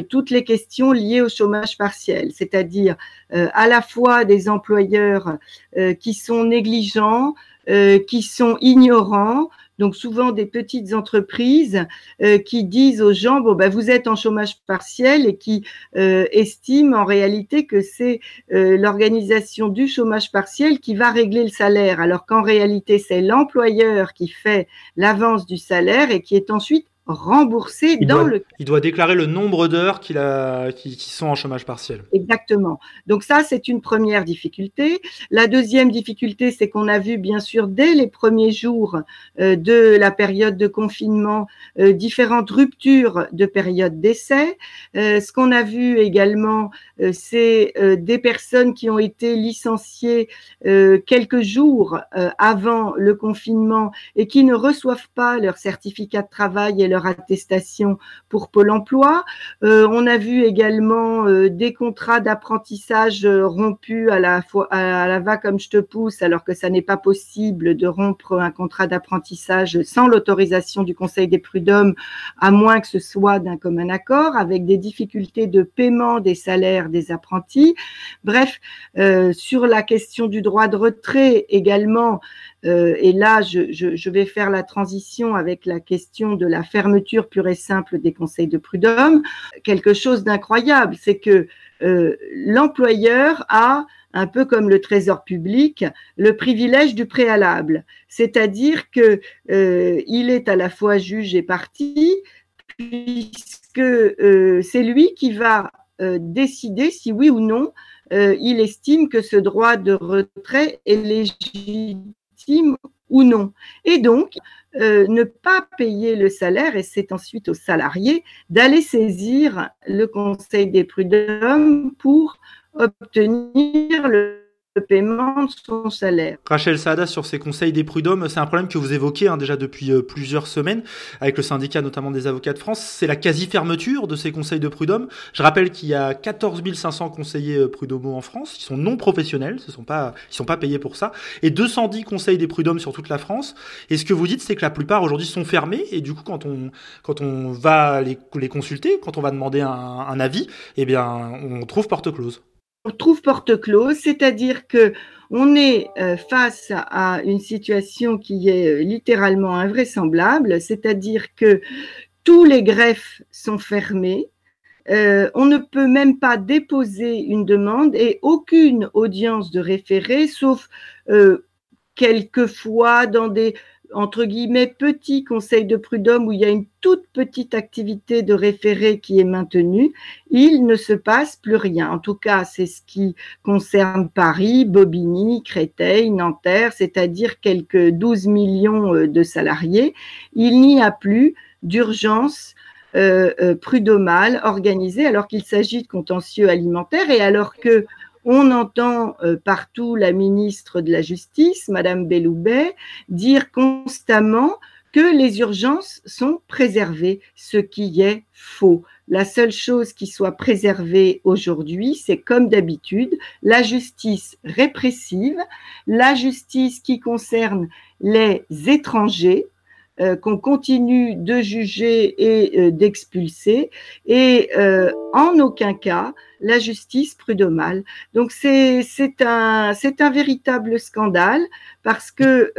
toutes les questions liées au chômage partiel, c'est-à-dire à la fois des employeurs qui sont négligents, qui sont ignorants, donc souvent des petites entreprises euh, qui disent aux gens bon ben vous êtes en chômage partiel et qui euh, estiment en réalité que c'est euh, l'organisation du chômage partiel qui va régler le salaire alors qu'en réalité c'est l'employeur qui fait l'avance du salaire et qui est ensuite remboursé dans le. Il doit déclarer le nombre d'heures qu'il a, qui, sont en chômage partiel. Exactement. Donc ça, c'est une première difficulté. La deuxième difficulté, c'est qu'on a vu bien sûr dès les premiers jours euh, de la période de confinement euh, différentes ruptures de période d'essai. Euh, ce qu'on a vu également, c'est des personnes qui ont été licenciées quelques jours avant le confinement et qui ne reçoivent pas leur certificat de travail et leur attestation pour Pôle emploi. Euh, on a vu également euh, des contrats d'apprentissage euh, rompus à la, à la va comme je te pousse, alors que ça n'est pas possible de rompre un contrat d'apprentissage sans l'autorisation du Conseil des prud'hommes, à moins que ce soit d'un commun accord, avec des difficultés de paiement des salaires des apprentis. Bref, sur la question du droit de retrait également, euh, et là, je, vais faire la transition avec la question de la fermeture pure et simple des conseils de prud'homme. Quelque chose d'incroyable, c'est que euh, l'employeur a un peu comme le trésor public, le privilège du préalable, c'est-à-dire que euh, il est à la fois juge et partie, puisque c'est lui qui va décider si oui ou non il estime que ce droit de retrait est légitime ou non. Et donc, euh, ne pas payer le salaire, et c'est ensuite aux salariés d'aller saisir le Conseil des prud'hommes pour obtenir le paiement de son salaire. Rachel Saada, sur ces conseils des prud'hommes, c'est un problème que vous évoquez hein, déjà depuis euh, plusieurs semaines avec le syndicat notamment des avocats de France. C'est la quasi-fermeture de ces conseils de prud'hommes. Je rappelle qu'il y a 14 500 conseillers euh, prud'hommes en France. Ils sont non professionnels, ce sont pas, ils sont pas payés pour ça. Et 210 conseils des prud'hommes sur toute la France. Et ce que vous dites, c'est que la plupart aujourd'hui sont fermés. Et du coup, quand on, quand on va les, les consulter, quand on va demander un, un avis, eh bien, on trouve porte close trouve porte close, c'est-à-dire que on est euh, face à une situation qui est euh, littéralement invraisemblable, c'est-à-dire que tous les greffes sont fermés, euh, on ne peut même pas déposer une demande et aucune audience de référé, sauf quelquefois dans des entre guillemets, petit conseil de prud'homme où il y a une toute petite activité de référé qui est maintenue, il ne se passe plus rien. En tout cas, c'est ce qui concerne Paris, Bobigny, Créteil, Nanterre, c'est-à-dire quelques 12 millions euh, de salariés. Il n'y a plus d'urgence euh, euh, organisée alors qu'il s'agit de contentieux alimentaires et alors que on entend euh, partout la ministre de la Justice, Madame Belloubet, dire constamment que les urgences sont préservées, ce qui est faux. La seule chose qui soit préservée aujourd'hui, c'est comme d'habitude la justice répressive, la justice qui concerne les étrangers, euh, qu'on continue de juger et euh, d'expulser, et euh, en aucun cas la justice prud'homale. Donc c'est un, véritable scandale parce que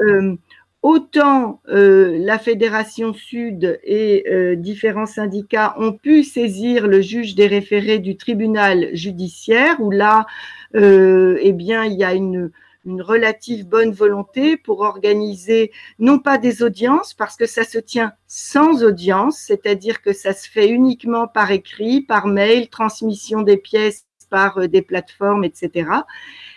autant la Fédération Sud et différents syndicats ont pu saisir le juge des référés du tribunal judiciaire, où là, eh bien, il y a une une relative bonne volonté pour organiser non pas des audiences, parce que ça se tient sans audience, c'est-à-dire que ça se fait uniquement par écrit, par mail, transmission des pièces par euh, des plateformes, etc.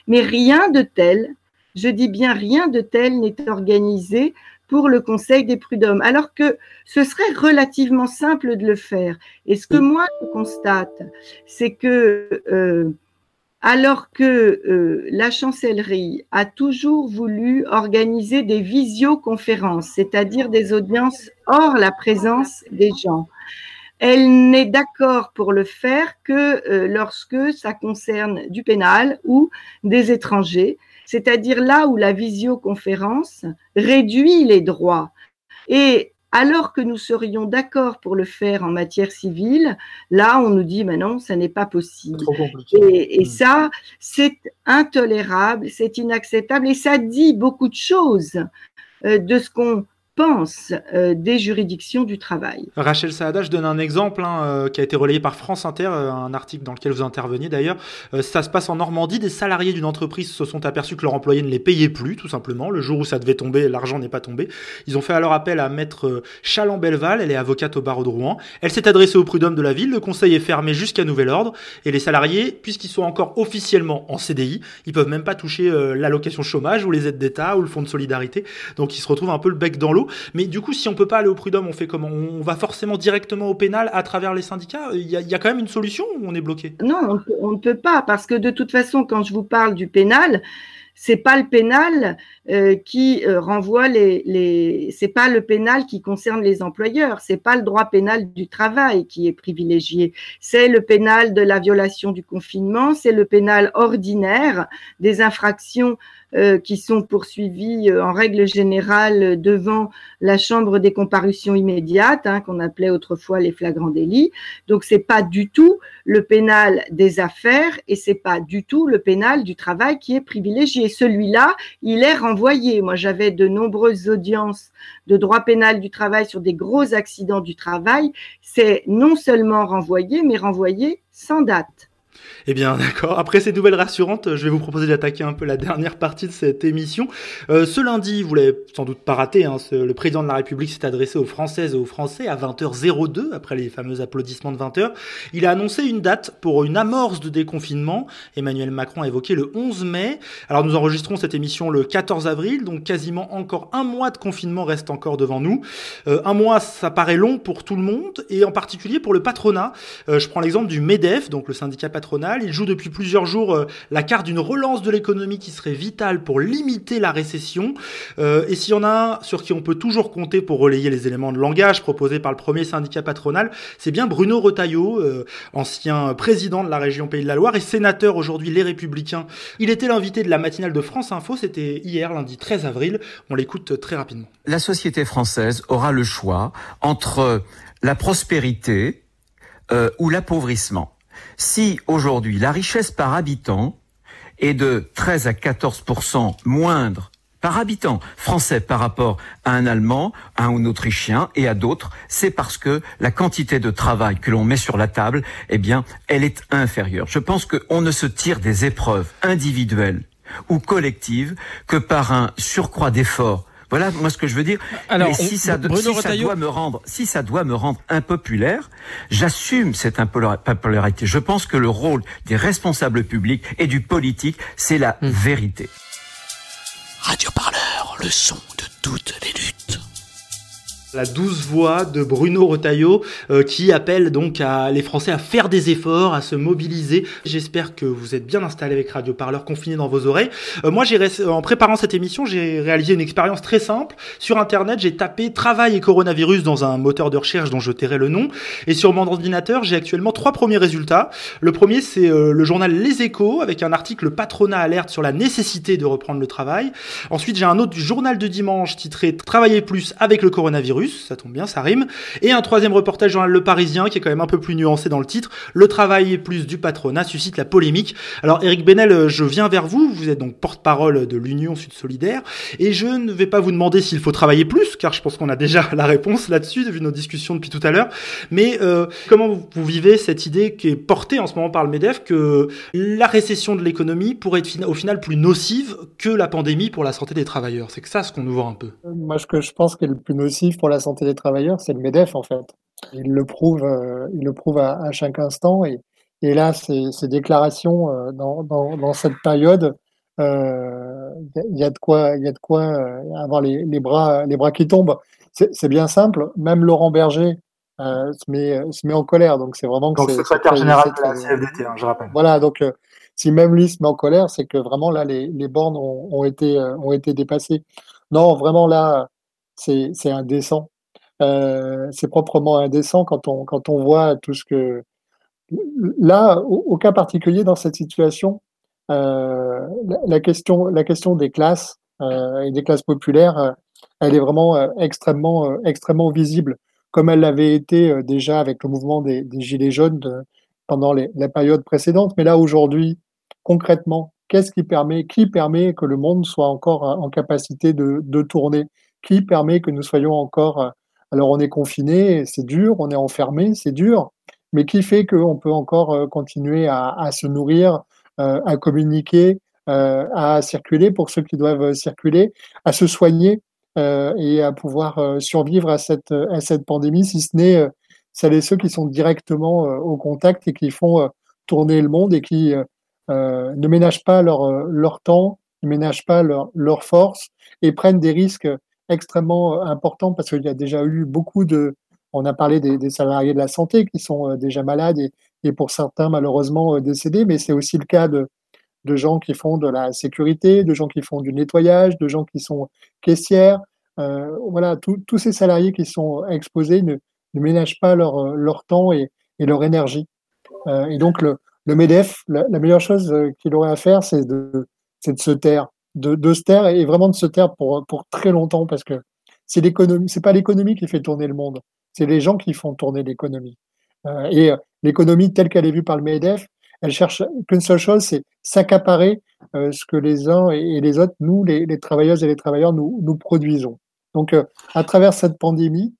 Mais rien de tel, je dis bien rien de tel n'est organisé pour le Conseil des prud'hommes, alors que ce serait relativement simple de le faire. Et ce que moi je constate, c'est que euh, alors que euh, la chancellerie a toujours voulu organiser des visioconférences, c'est-à-dire des audiences hors la présence des gens. Elle n'est d'accord pour le faire que euh, lorsque ça concerne du pénal ou des étrangers, c'est-à-dire là où la visioconférence réduit les droits. Et alors que nous serions d'accord pour le faire en matière civile, là, on nous dit, mais non, ça n'est pas possible. Et, et, hmm. ça, c'est intolérable, c'est inacceptable, et ça dit beaucoup de choses euh, de ce qu'on euh, des juridictions du travail. Rachel Saada, je donne un exemple hein, euh, qui a été relayé par France Inter, euh, un article dans lequel vous interveniez d'ailleurs. ça se passe en Normandie. Des salariés d'une entreprise se sont aperçus que leur employé ne les payait plus, tout simplement. Le jour où ça devait tomber, l'argent n'est pas tombé. Ils ont fait alors appel à maître Chaland-Belval, elle est avocate au barreau de Rouen. Elle s'est adressée au prud'homme de la ville. Le conseil est fermé jusqu'à nouvel ordre. Et les salariés, puisqu'ils sont encore officiellement en CDI, ils peuvent même pas toucher l'allocation chômage ou les aides d'État ou le fonds de solidarité. Donc ils se retrouvent un peu le bec dans l'eau. Mais du coup, si on peut pas aller au prud'homme, on fait comment? On va forcément directement au pénal à travers les syndicats? Il y, a, quand même une solution ou on est bloqué? Non, on, ne peut pas parce que de toute façon, quand je vous parle du pénal, c'est pas le pénal euh, qui euh, renvoie les, les c'est pas le pénal qui concerne les employeurs, c'est pas le droit pénal du travail qui est privilégié, c'est le pénal de la violation du confinement, c'est le pénal ordinaire des infractions euh, qui sont poursuivis euh, en règle générale devant la chambre des comparutions immédiates, hein, qu'on appelait autrefois les flagrants délits. Donc c'est pas du tout le pénal des affaires et c'est pas du tout le pénal du travail qui est privilégié. Celui-là, il est renvoyé. Moi, j'avais de nombreuses audiences de droit pénal du travail sur des gros accidents du travail. C'est non seulement renvoyé, mais renvoyé sans date. Eh bien, d'accord. Après ces nouvelles rassurantes, je vais vous proposer d'attaquer un peu la dernière partie de cette émission. Euh, ce lundi, vous l'avez sans doute pas raté, hein, le président de la République s'est adressé aux Françaises et aux Français à 20h02, après les fameux applaudissements de 20h. Il a annoncé une date pour une amorce de déconfinement. Emmanuel Macron a évoqué le 11 mai. Alors, nous enregistrons cette émission le 14 avril, donc quasiment encore un mois de confinement reste encore devant nous. Euh, un mois, ça paraît long pour tout le monde, et en particulier pour le patronat. Euh, je prends l'exemple du MEDEF, donc le syndicat patronal Il joue depuis plusieurs jours la carte d'une relance de l'économie qui serait vitale pour limiter la récession. et s'il y en a un sur qui on peut toujours compter pour relayer les éléments de langage proposés par le premier syndicat patronal, c'est bien Bruno Retailleau, ancien président de la région Pays de la Loire et sénateur aujourd'hui Les Républicains. Il était l'invité de la matinale de France Info, c'était hier, lundi 13 avril. On l'écoute très rapidement. La société française aura le choix entre la prospérité euh, ou l'appauvrissement. Si aujourd'hui la richesse par habitant est de 13 à 14% moindre par habitant français par rapport à un Allemand, à un Autrichien et à d'autres, c'est parce que la quantité de travail que l'on met sur la table, eh bien, elle est inférieure. Je pense qu'on ne se tire des épreuves individuelles ou collectives que par un surcroît d'efforts voilà moi ce que je veux dire. Alors, si, ça, doit me rendre, si ça doit me rendre impopulaire, j'assume cette impopularité. Je pense que le rôle des responsables publics et du politique, c'est la hmm. vérité. Radio Parleur, le son de toutes les luttes la douce voix de Bruno Retailleau euh, qui appelle donc à les Français à faire des efforts, à se mobiliser. J'espère que vous êtes bien installés avec Radio Parleur confiné dans vos oreilles. Euh, moi, j'ai en préparant cette émission, j'ai réalisé une expérience très simple. Sur internet, j'ai tapé travail et coronavirus dans un moteur de recherche dont je tairai le nom et sur mon ordinateur, j'ai actuellement trois premiers résultats. Le premier, c'est euh, le journal Les Échos avec un article patronat alerte sur la nécessité de reprendre le travail. Ensuite, j'ai un autre journal de dimanche titré Travailler plus avec le coronavirus ça tombe bien, ça rime. Et un troisième reportage journal Le Parisien, qui est quand même un peu plus nuancé dans le titre. Le travail plus du patronat suscite la polémique. Alors Eric Benel, euh, je viens vers vous, vous êtes donc porte-parole de l'Union Sud Solidaire, et je ne vais pas vous demander s'il faut travailler plus, car je pense qu'on a déjà la réponse là-dessus, vu nos discussions depuis tout à l'heure. Mais euh, comment vous, vivez cette idée qui est portée en ce moment par le MEDEF que la récession de l'économie pourrait être au final plus nocive que la pandémie pour la santé des travailleurs? C'est que ça ce qu'on nous voit un peu. Moi, ce que je pense qui est le plus nocif la santé des travailleurs, c'est le MEDEF en fait. Il le prouve, euh, il le prouve à, chaque instant. Et, et là, ces, ces déclarations euh, dans, dans, dans, cette période, il euh, y, a de quoi, il y a de quoi avoir les, les, bras, les bras qui tombent. C'est bien simple. Même Laurent Berger se met, se met en colère. Donc c'est vraiment. Donc secrétaire général de la CFDT, hein, je rappelle. Voilà. Donc si même lui se met en colère, c'est que vraiment là les, les bornes ont, ont été ont été dépassées. Non, vraiment là, c'est indécent. Euh, c'est proprement indécent quand on, quand on voit tout ce que. Là, au, cas particulier dans cette situation, euh, la, question, la question des classes euh, et des classes populaires, elle est vraiment extrêmement, extrêmement visible, comme elle l'avait été déjà avec le mouvement des, Gilets jaunes pendant la période précédente. Mais là, aujourd'hui, concrètement, qu'est-ce qui permet, qui permet que le monde soit encore en capacité de, de tourner? Qui permet que nous soyons encore alors on est confiné, c'est dur, on est enfermé, c'est dur, mais qui fait qu'on peut encore euh, continuer à, se nourrir, euh, à communiquer, euh, à circuler pour ceux qui doivent circuler, à se soigner et à pouvoir survivre à cette, pandémie, si ce n'est celles et ceux qui sont directement au contact et qui font tourner le monde et qui ne ménagent pas leur, temps, ne ménagent pas leur force et prennent des risques extrêmement euh, important parce qu'il y a déjà eu beaucoup de. On a parlé des, salariés de la santé qui sont euh, déjà malades et, pour certains malheureusement euh, décédés, mais c'est aussi le cas de, de gens qui font de la sécurité, de gens qui font du nettoyage, de gens qui sont caissières. Voilà, tous ces salariés qui sont exposés ne, ménagent pas leur, leur temps et, leur énergie. Et donc le, le MEDEF, la, la meilleure chose qu'il aurait à faire, c'est de, de se taire de, de, se taire et vraiment de se taire pour, pour très longtemps parce que c'est l'économie, c'est pas l'économie qui fait tourner le monde, c'est les gens qui font tourner l'économie. Euh, et euh, l'économie telle qu'elle est vue par le MEDEF, elle cherche qu'une seule chose, c'est s'accaparer euh, ce que les uns et, les autres, nous, les, les, travailleuses et les travailleurs, nous, nous produisons. Donc, euh, à travers cette pandémie,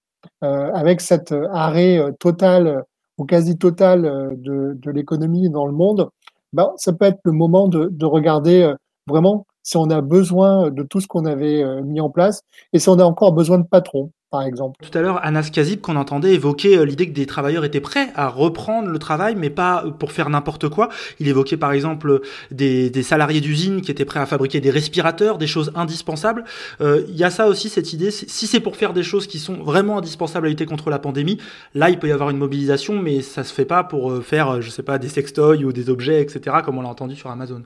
euh, avec cet arrêt total ou quasi total de, de l'économie dans le monde, ben, ça peut être le moment de, de regarder vraiment si on a besoin de tout ce qu'on avait euh, mis en place et si on a encore besoin de patrons. par exemple. Tout à l'heure, Anas Kazib, qu'on entendait évoquer l'idée que des travailleurs étaient prêts à reprendre le travail, mais pas pour faire n'importe quoi. Il évoquait par exemple des, des salariés d'usine qui étaient prêts à fabriquer des respirateurs, des choses indispensables. Il y a ça aussi, cette idée. Si c'est pour faire des choses qui sont vraiment indispensables à lutter contre la pandémie, là, il peut y avoir une mobilisation, mais ça se fait pas pour faire, je sais pas, des sextoys ou des objets, etc., comme on l'a entendu sur Amazon.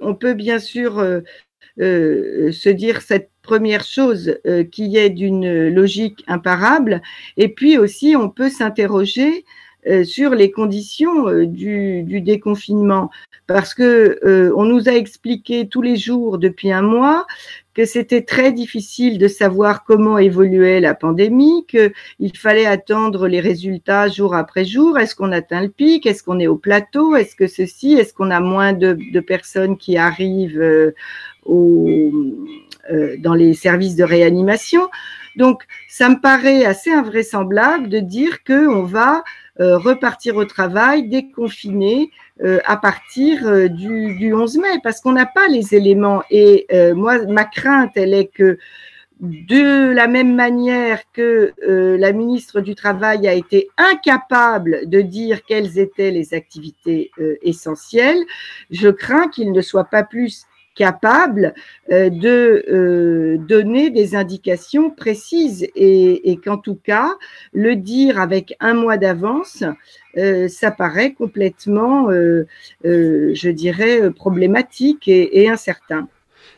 On peut bien sûr euh, euh, se dire cette première chose euh, qui est d'une logique imparable, et puis aussi on peut s'interroger sur les conditions du, du, déconfinement, parce que on nous a expliqué tous les jours depuis un mois que c'était très difficile de savoir comment évoluait la pandémie, qu'il fallait attendre les résultats jour après jour. Est-ce qu'on atteint le pic? Est-ce qu'on est au plateau? Est-ce que ceci? Est-ce qu'on a moins de, personnes qui arrivent euh, euh, dans les services de réanimation? Donc, ça me paraît assez invraisemblable de dire qu'on va euh, repartir au travail, déconfiner euh, à partir euh, du, du, 11 mai, parce qu'on n'a pas les éléments. Et moi, ma crainte, elle est que de la même manière que la ministre du Travail a été incapable de dire quelles étaient les activités essentielles, je crains qu'il ne soit pas plus capable euh, de euh, donner des indications précises et, qu'en tout cas, le dire avec un mois d'avance, euh, ça paraît complètement, je dirais, problématique et incertain.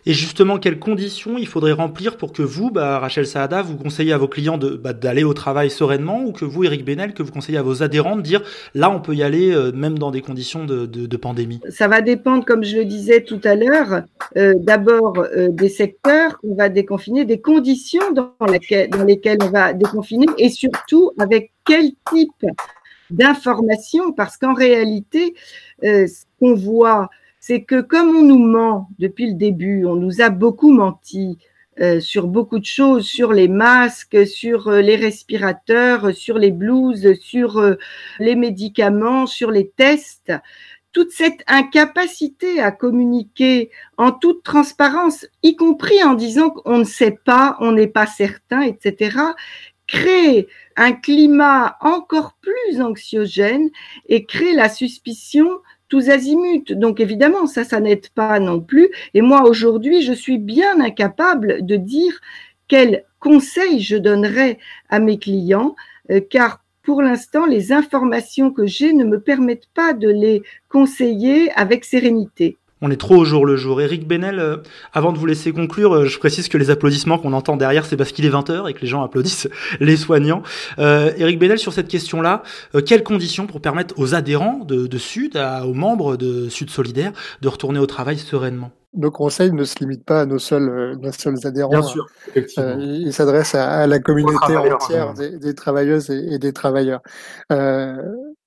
Et justement, quelles conditions il faudrait remplir pour que vous, bah, Rachel Saada, vous conseillez à vos clients de, bah, d'aller au travail sereinement ou que vous, Eric Benel, que vous conseillez à vos adhérents de dire là, on peut y aller euh, même dans des conditions de, de, pandémie? Ça va dépendre, comme je le disais tout à l'heure, euh, d'abord euh, des secteurs qu'on va déconfiner, des conditions dans, dans lesquelles on va déconfiner et surtout avec quel type d'information, parce qu'en réalité, ce qu'on voit, c'est que comme on nous ment depuis le début, on nous a beaucoup menti euh, sur beaucoup de choses, sur les masques, sur euh, les respirateurs, sur les blouses, sur euh, les médicaments, sur les tests. Toute cette incapacité à communiquer en toute transparence, y compris en disant qu'on ne sait pas, on n'est pas certain, etc., crée un climat encore plus anxiogène et crée la suspicion tous azimuts. Donc évidemment, ça, ça n'aide pas non plus. Et moi, aujourd'hui, je suis bien incapable de dire quel conseil je donnerais à mes clients, euh, car pour l'instant, les informations que j'ai ne me permettent pas de les conseiller avec sérénité. On est trop au jour le jour. Eric Benel, euh, avant de vous laisser conclure, euh, je précise que les applaudissements qu'on entend derrière, c'est parce qu'il est 20h et que les gens applaudissent les soignants. Euh, Eric Benel, sur cette question-là, euh, quelles conditions pour permettre aux adhérents de, de Sud, à, aux membres de Sud Solidaire, de retourner au travail sereinement? Nos conseils ne se limitent pas à nos seuls, nos seuls adhérents. Bien sûr, euh, ils s'adressent à, à, la communauté entière des, des, travailleuses et, et des travailleurs. Euh,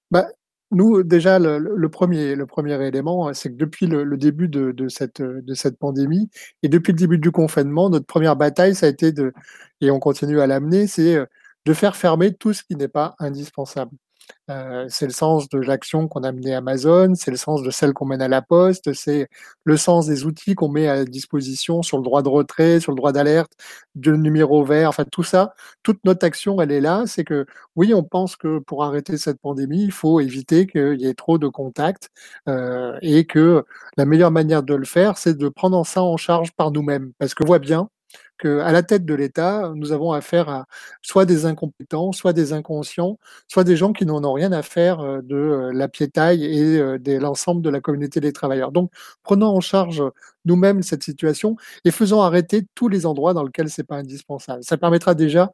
bah, nous, déjà, le, le, premier, le premier élément, c'est que depuis le, début de, de, cette, de cette pandémie et depuis le début du confinement, notre première bataille, ça a été de, et on continue à l'amener, c'est de faire fermer tout ce qui n'est pas indispensable. Euh, c'est le sens de l'action qu'on a menée à Amazon, c'est le sens de celle qu'on mène à la Poste, c'est le sens des outils qu'on met à disposition sur le droit de retrait, sur le droit d'alerte, de numéro vert, enfin tout ça, toute notre action, elle est là. C'est que oui, on pense que pour arrêter cette pandémie, il faut éviter qu'il y ait trop de contacts euh, et que la meilleure manière de le faire, c'est de prendre ça en charge par nous-mêmes. Parce que voit bien, qu'à la tête de l'État, nous avons affaire à soit des incompétents, soit des inconscients, soit des gens qui n'en ont rien à faire euh, de euh, la piétaille et euh, de l'ensemble de la communauté des travailleurs. Donc, prenons en charge nous-mêmes cette situation et faisons arrêter tous les endroits dans lesquels c'est pas indispensable. Ça permettra déjà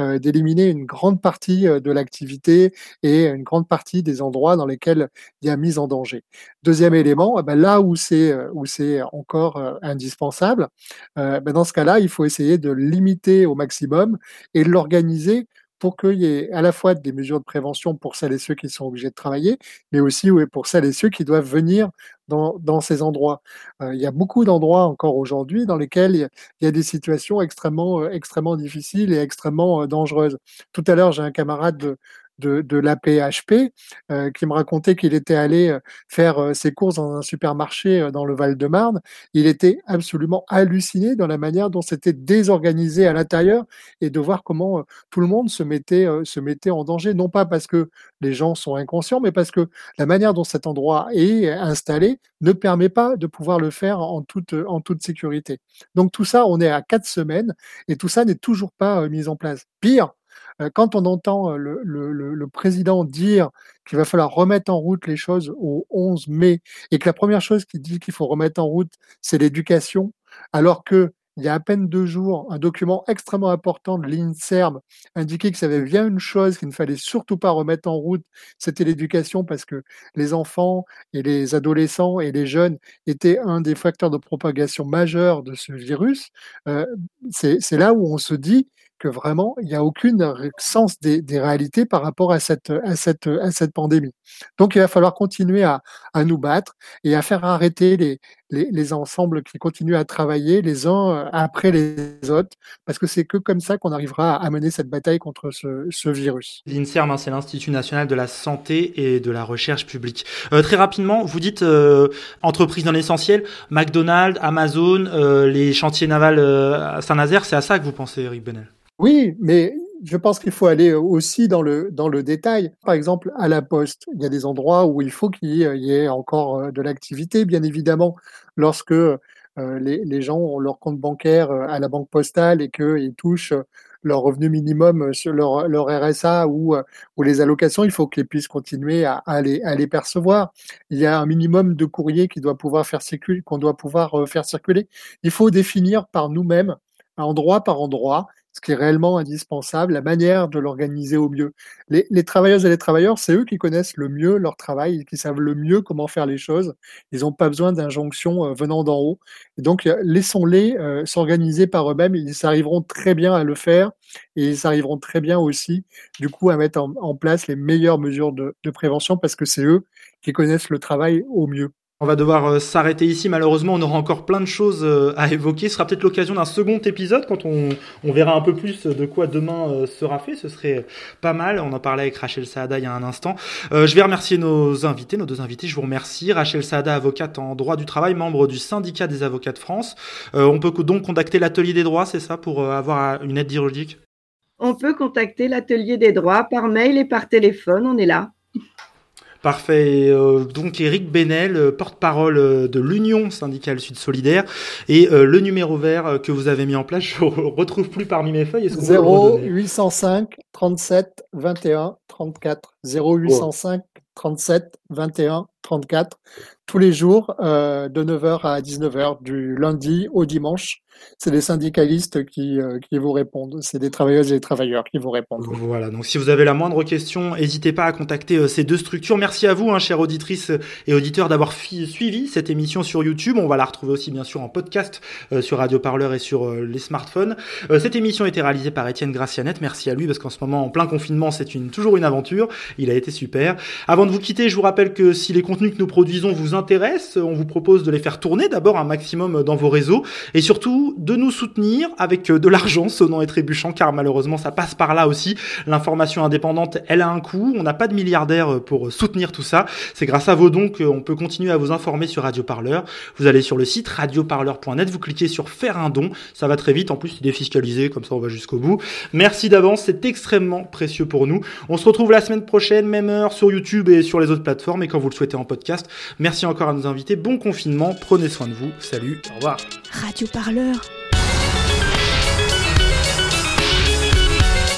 euh, d'éliminer une grande partie de l'activité et une grande partie des endroits dans lesquels il y a mise en danger. Deuxième élément, eh ben là où c'est c'est encore euh, indispensable, euh, ben dans ce cas-là, il faut essayer de limiter au maximum et l'organiser pour qu'il y ait à la fois des mesures de prévention pour celles et ceux qui sont obligés de travailler, mais aussi pour celles et ceux qui doivent venir dans, ces endroits. Euh, il y a beaucoup d'endroits encore aujourd'hui dans lesquels il y, a, des situations extrêmement, extrêmement difficiles et extrêmement dangereuses. Tout à l'heure, j'ai un camarade de, de, de l'APHP qui me racontait qu'il était allé faire ses courses dans un supermarché dans le Val-de-Marne. Il était absolument halluciné dans la manière dont c'était désorganisé à l'intérieur et de voir comment tout le monde se mettait, se mettait en danger, non pas parce que les gens sont inconscients, mais parce que la manière dont cet endroit est installé ne permet pas de pouvoir le faire en toute, en toute sécurité. Donc tout ça, on est à quatre semaines et tout ça n'est toujours pas mis en place. Pire, quand on entend le président dire qu'il va falloir remettre en route les choses au 11 mai et que la première chose qu'il dit qu'il faut remettre en route, c'est l'éducation, alors que il y a à peine deux jours, un document extrêmement important de l'INSERM indiquait que ça avait bien une chose qu'il ne fallait surtout pas remettre en route, c'était l'éducation parce que les enfants et les adolescents et les jeunes étaient un des facteurs de propagation majeurs de ce virus. Euh, c'est là où on se dit que vraiment, il n'y a aucune sens des, réalités par rapport à cette, pandémie. Donc, il va falloir continuer à, nous battre et à faire arrêter les, les, les, ensembles qui continuent à travailler les uns euh, après les autres, parce que c'est que comme ça qu'on arrivera à mener cette bataille contre ce, virus. L'INSERM, hein, c'est l'Institut national de la santé et de la recherche publique. Euh, très rapidement, vous dites euh, entreprise dans l'essentiel, McDonald's, Amazon, euh, les chantiers navals à Saint-Nazaire, c'est à ça que vous pensez, Eric Benel? Oui, mais je pense qu'il faut aller aussi dans le, dans le détail. Par exemple, à la poste, il y a des endroits où il faut qu'il y ait encore euh, de l'activité, bien évidemment, lorsque euh, les, les, gens ont leur compte bancaire euh, à la banque postale et qu'ils touchent leur revenu minimum sur leur, leur RSA ou, ou les allocations, il faut qu'ils puissent continuer à, à, les, à les percevoir. Il y a un minimum de courrier qui doit pouvoir faire circuler, qu'on doit pouvoir faire circuler. Il faut définir par nous-mêmes, endroit par endroit, ce qui est réellement indispensable, la manière de l'organiser au mieux. Les, les, travailleuses et les travailleurs, c'est eux qui connaissent le mieux leur travail, qui savent le mieux comment faire les choses. Ils n'ont pas besoin d'injonctions euh, venant d'en haut. Donc, laissons-les euh, s'organiser par eux-mêmes. Ils arriveront très bien à le faire et ils arriveront très bien aussi, du coup, à mettre en, en place les meilleures mesures de, de prévention parce que c'est eux qui connaissent le travail au mieux. On va devoir euh, s'arrêter ici. Malheureusement, on aura encore plein de choses euh, à évoquer. Ce sera peut-être l'occasion d'un second épisode quand on, verra un peu plus de quoi demain euh, sera fait. Ce serait pas mal. On en parlait avec Rachel Saada il y a un instant. je vais remercier nos invités, nos deux invités. Je vous remercie. Rachel Saada, avocate en droit du travail, membre du syndicat des avocats de France. on peut donc contacter l'atelier des droits, c'est ça, pour avoir une aide juridique? On peut contacter l'atelier des droits par mail et par téléphone. On est là. Parfait. Euh, donc Eric Benel, euh, porte-parole euh, de l'Union syndicale Sud Solidaire, et euh, le numéro vert que vous avez mis en place, je ne retrouve plus parmi mes feuilles. 0 805 37 21 34. 0805 37 21 34 tous les jours euh, de 9h à 19h du lundi au dimanche. C'est des syndicalistes qui, euh, qui vous répondent, c'est des travailleuses et des travailleurs qui vous répondent. Voilà, donc si vous avez la moindre question, n'hésitez pas à contacter euh, ces deux structures. Merci à vous, hein, chères auditrices et auditeurs, d'avoir suivi cette émission sur YouTube. On va la retrouver aussi bien sûr en podcast euh, sur Radio Parleur et sur euh, les smartphones. Euh, cette émission a été réalisée par Étienne Gracianet. Merci à lui parce qu'en ce moment, en plein confinement, c'est une, toujours une aventure. Il a été super. Avant de vous quitter, je vous rappelle que si les contenus que nous produisons vous intéressent, on vous propose de les faire tourner d'abord un maximum dans vos réseaux et surtout de nous soutenir avec euh, de l'argent sonnant et trébuchant, car malheureusement ça passe par là aussi. L'information indépendante, elle a un coût. On n'a pas de milliardaires euh, pour soutenir tout ça. C'est grâce à vos dons qu'on peut continuer à vous informer sur Radio Parleur. Vous allez sur le site radioparleur.net, vous cliquez sur faire un don. Ça va très vite. En plus, c'est défiscalisé, comme ça on va jusqu'au bout. Merci d'avance, c'est extrêmement précieux pour nous. On se retrouve la semaine prochaine, même heure sur YouTube et sur les autres plateformes et quand vous le souhaitez en podcast. Merci encore à nos invités. Bon confinement. Prenez soin de vous. Salut. Au revoir. Radio.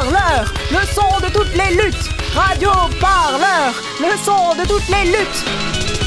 Parleur, le son de toutes les luttes. Radio Parleur, le son de toutes les luttes.